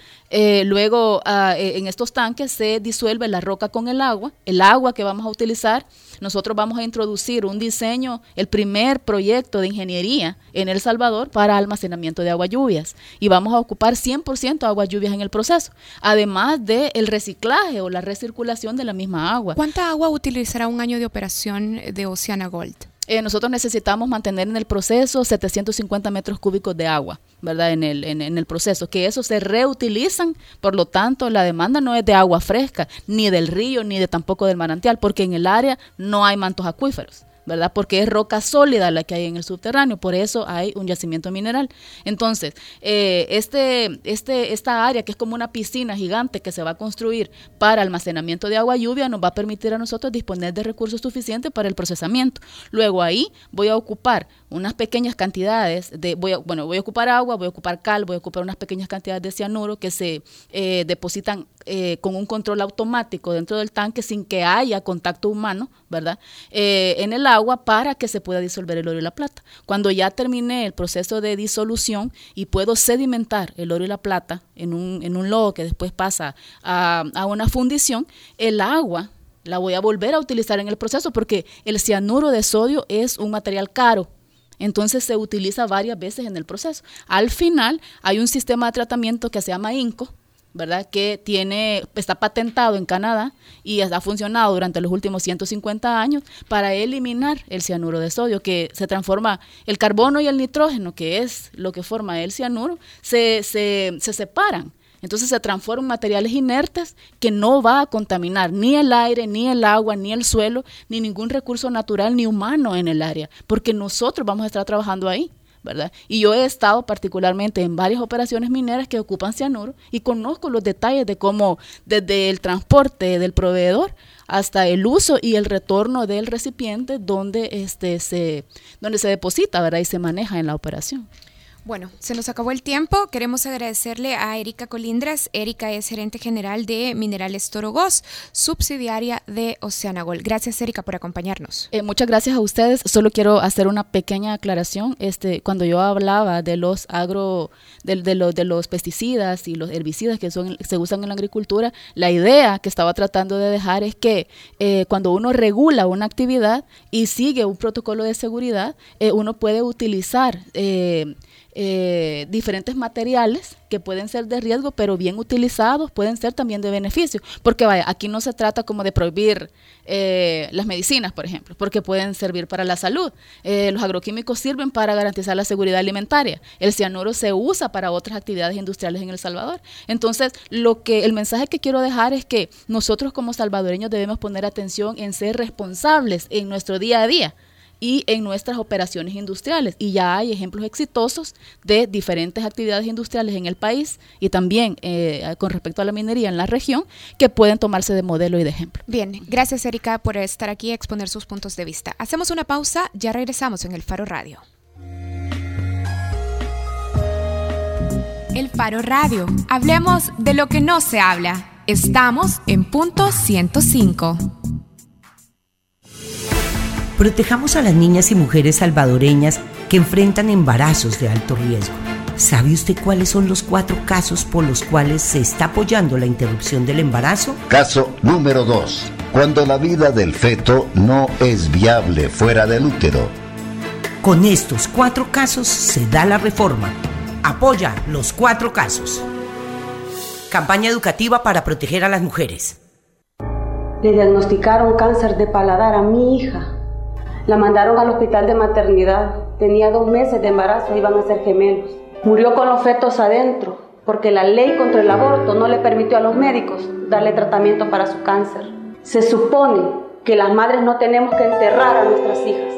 Luego, uh, en estos tanques se disuelve la roca con el agua. El agua que vamos a utilizar, nosotros vamos a introducir un diseño, el primer proyecto de ingeniería en El Salvador para almacenamiento de agua lluvias. Y vamos a ocupar 100% agua lluvias en el proceso, además del el reciclaje o la recirculación de la misma agua. ¿Cuánta agua utilizará un año de operación de Oceana Gold? Eh, nosotros necesitamos mantener en el proceso 750 metros cúbicos de agua, ¿verdad? En el, en, en, el proceso, que eso se reutilizan, por lo tanto, la demanda no es de agua fresca, ni del río, ni de tampoco del manantial, porque en el área no hay mantos acuíferos. ¿Verdad? Porque es roca sólida la que hay en el subterráneo, por eso hay un yacimiento mineral. Entonces, eh, este, este, esta área que es como una piscina gigante que se va a construir para almacenamiento de agua lluvia nos va a permitir a nosotros disponer de recursos suficientes para el procesamiento. Luego ahí voy a ocupar unas pequeñas cantidades de, voy a, bueno, voy a ocupar agua, voy a ocupar cal, voy a ocupar unas pequeñas cantidades de cianuro que se eh, depositan eh, con un control automático dentro del tanque sin que haya contacto humano, ¿verdad? Eh, en el agua para que se pueda disolver el oro y la plata. Cuando ya terminé el proceso de disolución y puedo sedimentar el oro y la plata en un, en un lodo que después pasa a, a una fundición, el agua la voy a volver a utilizar en el proceso porque el cianuro de sodio es un material caro, entonces se utiliza varias veces en el proceso. Al final hay un sistema de tratamiento que se llama INCO, ¿verdad? Que tiene, está patentado en Canadá y ha funcionado durante los últimos 150 años para eliminar el cianuro de sodio, que se transforma el carbono y el nitrógeno, que es lo que forma el cianuro, se, se, se separan Entonces se transforman en materiales inertes que no va a contaminar ni el aire, ni el agua, ni el suelo, ni ningún recurso natural ni humano en el área, porque nosotros vamos a estar trabajando ahí. ¿Verdad? Y yo he estado particularmente en varias operaciones mineras que ocupan cianuro y conozco los detalles de cómo desde el transporte del proveedor hasta el uso y el retorno del recipiente donde este se donde se deposita, ¿verdad? y se maneja en la operación. Bueno, se nos acabó el tiempo. Queremos agradecerle a Erika Colindras. Erika es gerente general de Minerales Torogós, subsidiaria de Oceanagol. Gracias, Erika, por acompañarnos. Eh, muchas gracias a ustedes. Solo quiero hacer una pequeña aclaración. Este, cuando yo hablaba de los agro, de, de, de los pesticidas y los herbicidas que son, se usan en la agricultura, la idea que estaba tratando de dejar es que eh, cuando uno regula una actividad y sigue un protocolo de seguridad, eh, uno puede utilizar eh, diferentes materiales que pueden ser de riesgo, pero bien utilizados pueden ser también de beneficio. Porque vaya, aquí no se trata como de prohibir eh, las medicinas, por ejemplo, porque pueden servir para la salud. Eh, los agroquímicos sirven para garantizar la seguridad alimentaria. El cianuro se usa para otras actividades industriales en El Salvador. Entonces, lo que el mensaje que quiero dejar es que nosotros como salvadoreños debemos poner atención en ser responsables en nuestro día a día y en nuestras operaciones industriales. Y ya hay ejemplos exitosos de diferentes actividades industriales en el país y también eh, con respecto a la minería en la región que pueden tomarse de modelo y de ejemplo. Bien, gracias Erika por estar aquí y exponer sus puntos de vista. Hacemos una pausa, ya regresamos en el Faro Radio. El Faro Radio. Hablemos de lo que no se habla. Estamos en punto 105. Protejamos a las niñas y mujeres salvadoreñas que enfrentan embarazos de alto riesgo. ¿Sabe usted cuáles son los cuatro casos por los cuales se está apoyando la interrupción del embarazo? Caso número 2. Cuando la vida del feto no es viable fuera del útero. Con estos cuatro casos se da la reforma. Apoya los cuatro casos. Campaña educativa para proteger a las mujeres. Le diagnosticaron cáncer de paladar a mi hija. La mandaron al hospital de maternidad. Tenía dos meses de embarazo, iban a ser gemelos. Murió con los fetos adentro, porque la ley contra el aborto no le permitió a los médicos darle tratamiento para su cáncer. Se supone que las madres no tenemos que enterrar a nuestras hijas.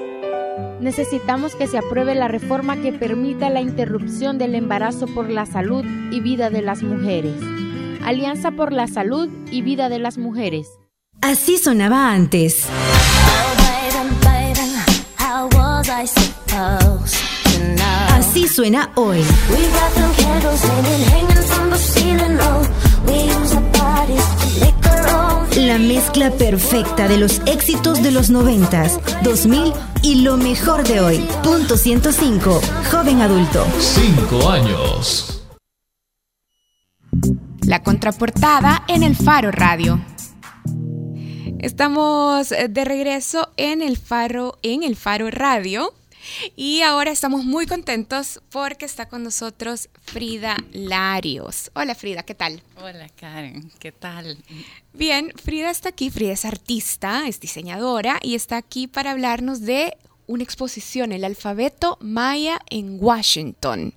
Necesitamos que se apruebe la reforma que permita la interrupción del embarazo por la salud y vida de las mujeres. Alianza por la Salud y Vida de las Mujeres. Así sonaba antes. Así suena hoy. La mezcla perfecta de los éxitos de los 90, 2000 y lo mejor de hoy. Punto 105, joven adulto. Cinco años. La contraportada en el Faro Radio. Estamos eh, de regreso en el Faro, en el Faro Radio. Y ahora estamos muy contentos porque está con nosotros Frida Larios. Hola Frida, ¿qué tal? Hola Karen, ¿qué tal? Bien, Frida está aquí, Frida es artista, es diseñadora y está aquí para hablarnos de una exposición, el alfabeto maya en Washington.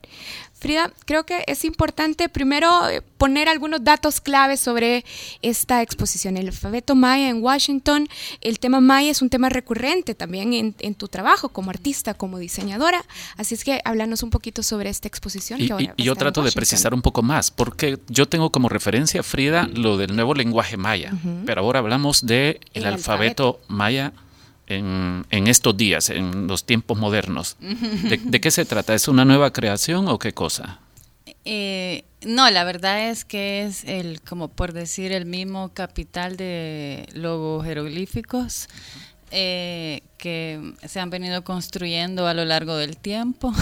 Frida, creo que es importante primero eh, poner algunos datos claves sobre esta exposición. El alfabeto maya en Washington, el tema maya es un tema recurrente también en, tu trabajo como artista, como diseñadora. Así es que háblanos un poquito sobre esta exposición. Y, yo trato de precisar un poco más, porque yo tengo como referencia, Frida, lo del nuevo lenguaje maya, pero ahora hablamos del de el alfabeto maya en, estos días, en los tiempos modernos. ¿De, qué se trata? ¿Es una nueva creación o qué cosa? Eh, no, la verdad es que es el, como por decir, el mismo capital de logos jeroglíficos eh, que se han venido construyendo a lo largo del tiempo.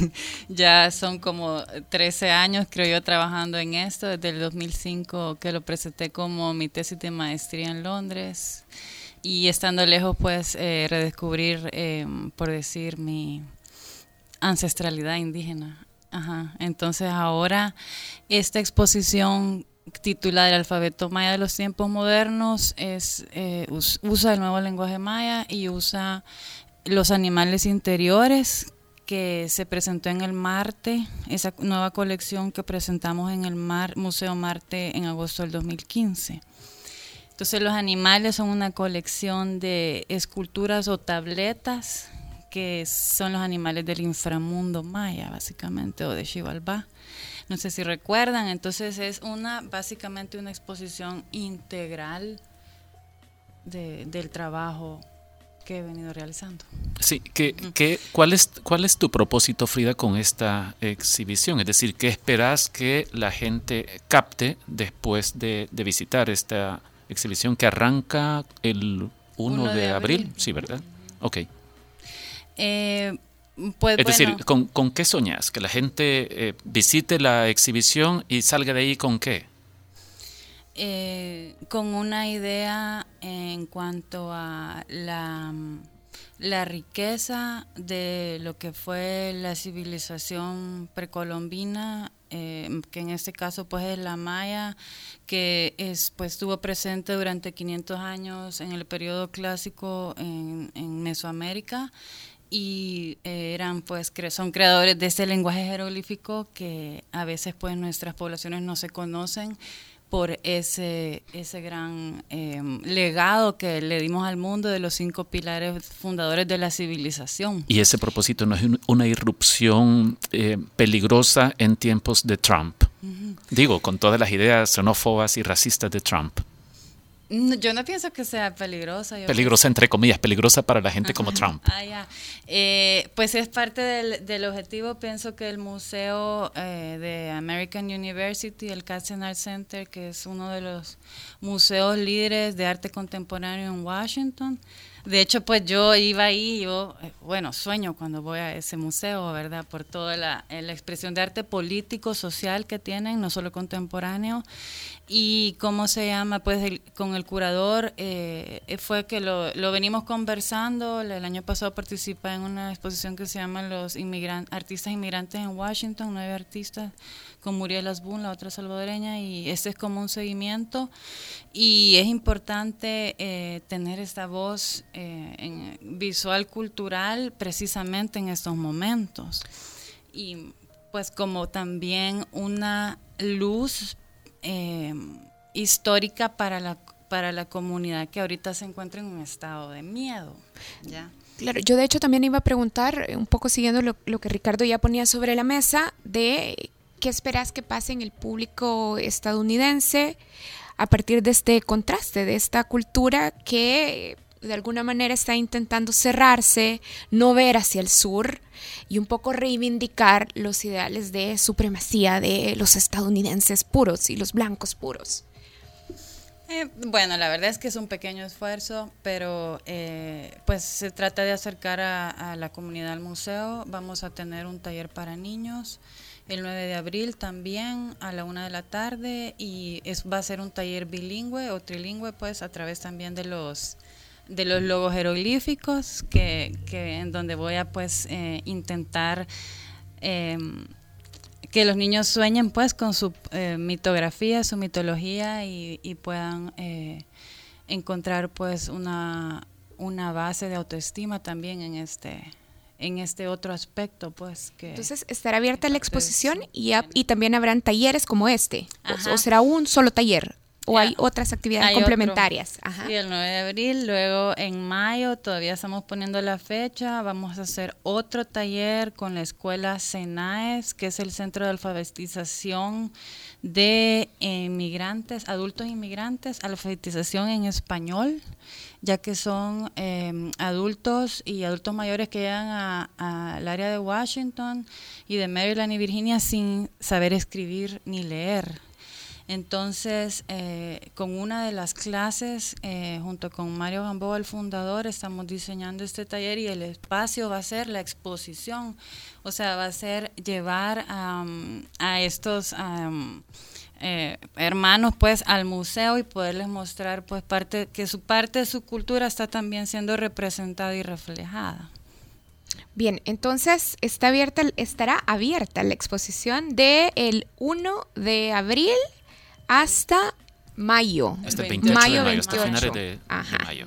ya son como 13 años, creo yo, trabajando en esto, desde el 2005 que lo presenté como mi tesis de maestría en Londres y estando lejos, pues eh, redescubrir, eh, por decir, mi ancestralidad indígena. Ajá. Entonces ahora esta exposición titulada El alfabeto maya de los tiempos modernos es eh, usa el nuevo lenguaje maya y usa los animales interiores que se presentó en el Marte, esa nueva colección que presentamos en el Mar, Museo Marte en agosto del 2015. Entonces los animales son una colección de esculturas o tabletas que son los animales del inframundo maya, básicamente, o de Xibalbá. No sé si recuerdan, entonces es una básicamente una exposición integral del trabajo que he venido realizando. Sí, ¿qué, cuál, es, ¿cuál es tu propósito, Frida, con esta exhibición? Es decir, ¿qué esperas que la gente capte después de, visitar esta exhibición que arranca el 1, de, abril? Sí, ¿verdad? Ok. Eh, pues, es decir, ¿con, ¿con, qué soñas? ¿Que la gente eh, visite la exhibición y salga de ahí con qué? Eh, con una idea en cuanto a la, la, riqueza de lo que fue la civilización precolombina, eh, que en este caso pues es la maya, que es, pues, estuvo presente durante 500 años en el periodo clásico en, en Mesoamérica y eh, eran pues son creadores de este lenguaje jeroglífico que a veces pues nuestras poblaciones no se conocen por ese, ese gran em, legado que le dimos al mundo de los cinco pilares fundadores de la civilización. Y ese propósito no es una irrupción eh, peligrosa en tiempos de Trump. Digo, con todas las ideas xenófobas y racistas de Trump. Yo no pienso que sea peligrosa. peligrosa, entre comillas, peligrosa para la gente como Trump. Ah, ya. Eh, pues es parte del, objetivo. Pienso que el Museo eh, de American University, el Katzenberg Art Center, que es uno de los museos líderes de arte contemporáneo en Washington, de hecho, pues yo iba ahí, yo, eh, bueno, sueño cuando voy a ese museo, ¿verdad? Por toda la, la expresión de arte político, social que tienen, no solo contemporáneo. Y cómo se llama, pues con el curador eh, fue que lo, lo, venimos conversando. El año pasado participé en una exposición que se llama Los Artistas Inmigrantes en Washington, nueve artistas con Muriel Asbun, la otra salvadoreña, y este es como un seguimiento. Y es importante eh, tener esta voz eh, en, visual cultural precisamente en estos momentos. Y pues como también una luz eh, histórica para la, para la comunidad que ahorita se encuentra en un estado de miedo. ¿ya? Claro, yo de hecho también iba a preguntar, un poco siguiendo lo, lo, que Ricardo ya ponía sobre la mesa, de qué esperas que pase en el público estadounidense a partir de este contraste, de esta cultura que de alguna manera está intentando cerrarse, no ver hacia el sur y un poco reivindicar los ideales de supremacía de los estadounidenses puros y los blancos puros. Eh, bueno, la verdad es que es un pequeño esfuerzo, pero eh, pues se trata de acercar a, la comunidad al museo. Vamos a tener un taller para niños el 9 de abril también a la una de la tarde y es, va a ser un taller bilingüe o trilingüe pues a través también de los de los logos jeroglíficos que, en donde voy a pues eh, intentar em, que los niños sueñen pues con su eh, mitografía, su mitología y, puedan eh, encontrar pues una, una base de autoestima también en este en este otro aspecto, pues que... Entonces, estará abierta la exposición y, y también habrán talleres como este, o, será un solo taller, ¿O hay otras actividades complementarias? Sí, el 9 de abril. Luego en mayo, todavía estamos poniendo la fecha, vamos a hacer otro taller con la escuela CENAES, que es el Centro de Alfabetización de Inmigrantes, Adultos Inmigrantes, Alfabetización en Español, ya que son em, adultos y adultos mayores que llegan al área de Washington y de Maryland y Virginia sin saber escribir ni leer entonces, eh, con una de las clases, eh, junto con Mario Gamboa, el fundador, estamos diseñando este taller y el espacio va a ser la exposición. O sea, va a ser llevar a estos eh, hermanos pues al museo y poderles mostrar pues parte que su parte de su cultura está también siendo representada y reflejada. Bien, entonces está abierta, estará abierta la exposición del el 1 de abril hasta mayo. Este 28 mayo de mayo, hasta 28. finales de, mayo.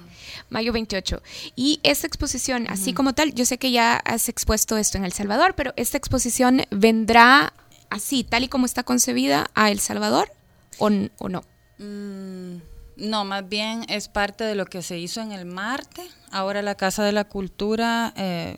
Mayo 28. Y esta exposición, así como tal, yo sé que ya has expuesto esto en El Salvador, pero esta exposición vendrá así, tal y como está concebida a El Salvador o, o no. Mm, no, más bien es parte de lo que se hizo en el Marte. Ahora la Casa de la Cultura eh,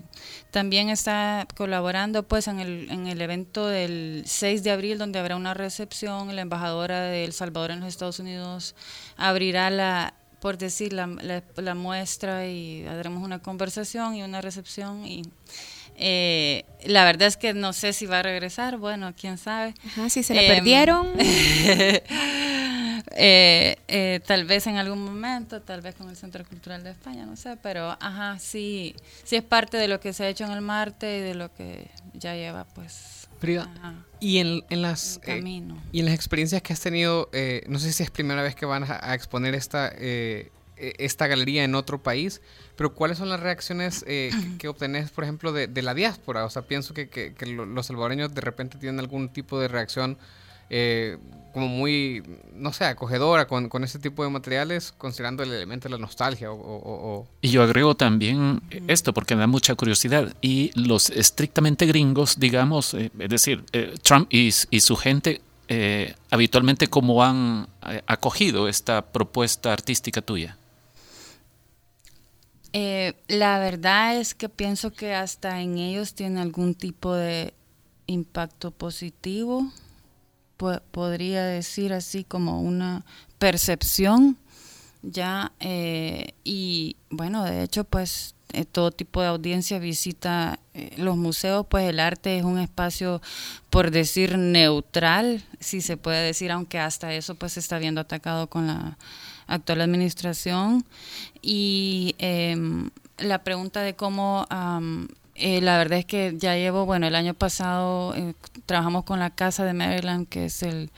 también está colaborando pues en el, en el evento del 6 de abril donde habrá una recepción. La embajadora de El Salvador en los Estados Unidos abrirá la por decir la, la- la muestra y haremos una conversación y una recepción y eh, la verdad es que no sé si va a regresar, bueno, quién sabe. Ajá, si se la Em, perdieron. eh, eh, tal vez en algún momento, tal vez con el Centro Cultural de España, no sé, pero ajá, sí, sí es parte de lo que se ha hecho en el Marte y de lo que ya lleva, pues. Frida, ajá, y en, en las eh, y en las experiencias que has tenido, eh, no sé si es primera vez que van a, a exponer esta eh, eh, esta galería en otro país, pero ¿cuáles son las reacciones eh, que, que obtenés, por ejemplo, de, de la diáspora? O sea, pienso que, que- que lo- los salvadoreños de repente tienen algún tipo de reacción eh, como muy, no sé, acogedora con, con este tipo de materiales, considerando el elemento de la nostalgia o- o- o- Y yo agrego también esto porque me da mucha curiosidad. Y los estrictamente gringos, digamos, eh, es decir, eh, Trump y, su gente, eh, habitualmente, ¿cómo han eh, acogido esta propuesta artística tuya? Eh, la verdad es que pienso que hasta en ellos tiene algún tipo de impacto positivo, po- podría decir así como una percepción ya eh, y bueno de hecho pues eh, todo tipo de audiencia visita eh, los museos pues el arte es un espacio por decir neutral si se puede decir aunque hasta eso pues se está viendo atacado con la actual administración. Y em, la pregunta de cómo am, eh, la verdad es que ya llevo, bueno, el año pasado eh, trabajamos con la Casa de Maryland, que es el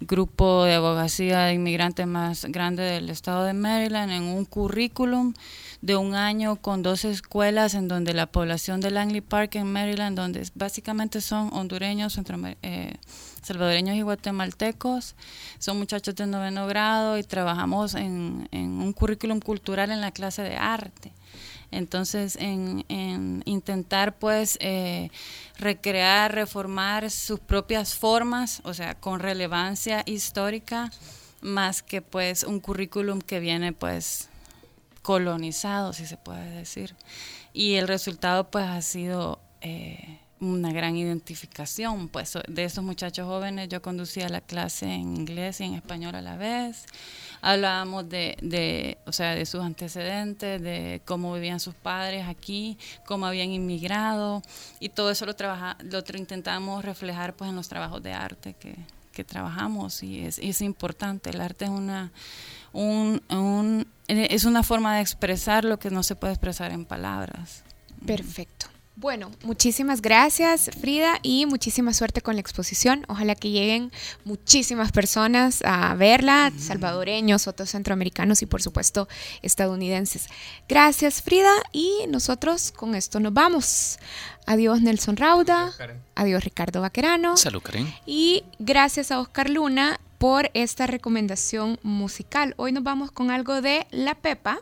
grupo de abogacía de inmigrantes más grande del estado de Maryland, en un currículum de un año con dos escuelas en donde la población de Langley Park en Maryland, donde básicamente son hondureños, centroamer- eh, salvadoreños y guatemaltecos, son muchachos de noveno grado y trabajamos en un currículum cultural en la clase de arte. Entonces, en, en intentar pues eh, recrear, reformar sus propias formas, o sea, con relevancia histórica, más que pues un currículum que viene pues colonizado, si se puede decir. Y el resultado pues ha sido eh, una gran identificación. Pues de esos muchachos jóvenes yo conducía la clase en inglés y en español a la vez. Hablábamos de, de, o sea, de sus antecedentes, de cómo vivían sus padres aquí, cómo habían inmigrado y todo eso lo trabaja, lo intentamos reflejar pues en los trabajos de arte que, que trabajamos y es, es importante. El arte es una un, un- es una forma de expresar lo que no se puede expresar en palabras. Perfecto. Bueno, muchísimas gracias Frida y muchísima suerte con la exposición. Ojalá que lleguen muchísimas personas a verla, salvadoreños, otros centroamericanos y por supuesto estadounidenses. Gracias Frida y nosotros con esto nos vamos. Adiós Nelson Rauda, adiós Ricardo Vaquerano Salud, Karen. y gracias a Oscar Luna por esta recomendación musical. Hoy nos vamos con algo de La Pepa,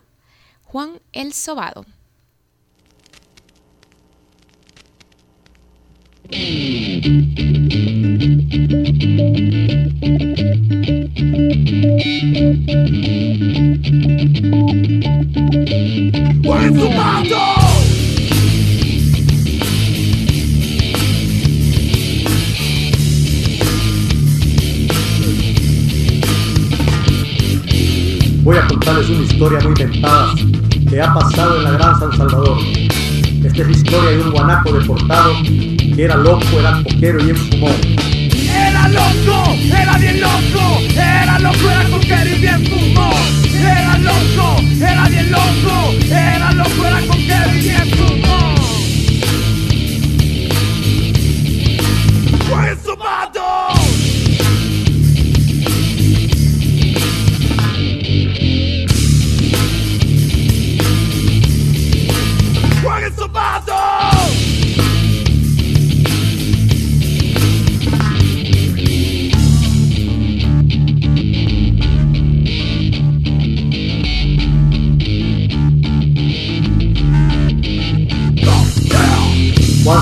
Juan el Sobado. Juan Zubato! Voy a contarles una historia muy inventada que ha pasado en la Gran San Salvador. Esta es la historia de un guanaco deportado era loco, era coquero y enfumó. Era loco, era bien loco, era loco, era coquero y bien fumó. Era loco, era bien loco, era loco, era coquero y bien fumó.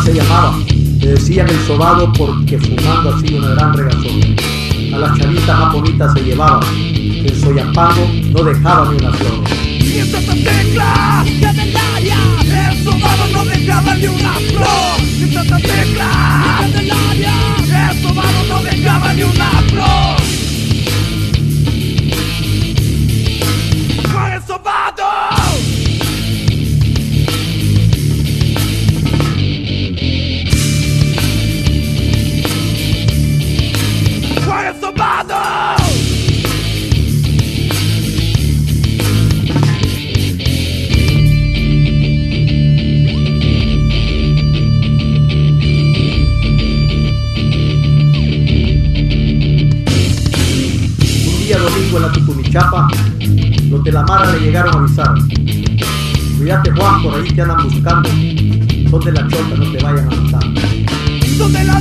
Se llamaba, le decían el sobado porque fumando así una gran regazón. A las chavitas más bonitas se llevaba, el soyapango no dejaba ni una flor. Y Santa Tecla, Candelaria, el sobado no dejaba ni una flor. Y Santa Tecla, Candelaria, el sobado no dejaba ni una Tutumichapa, los de la Mara le llegaron a avisar. Cuídate Juan, por ahí te andan buscando. Son de la chota, no te vayan a matar. Son la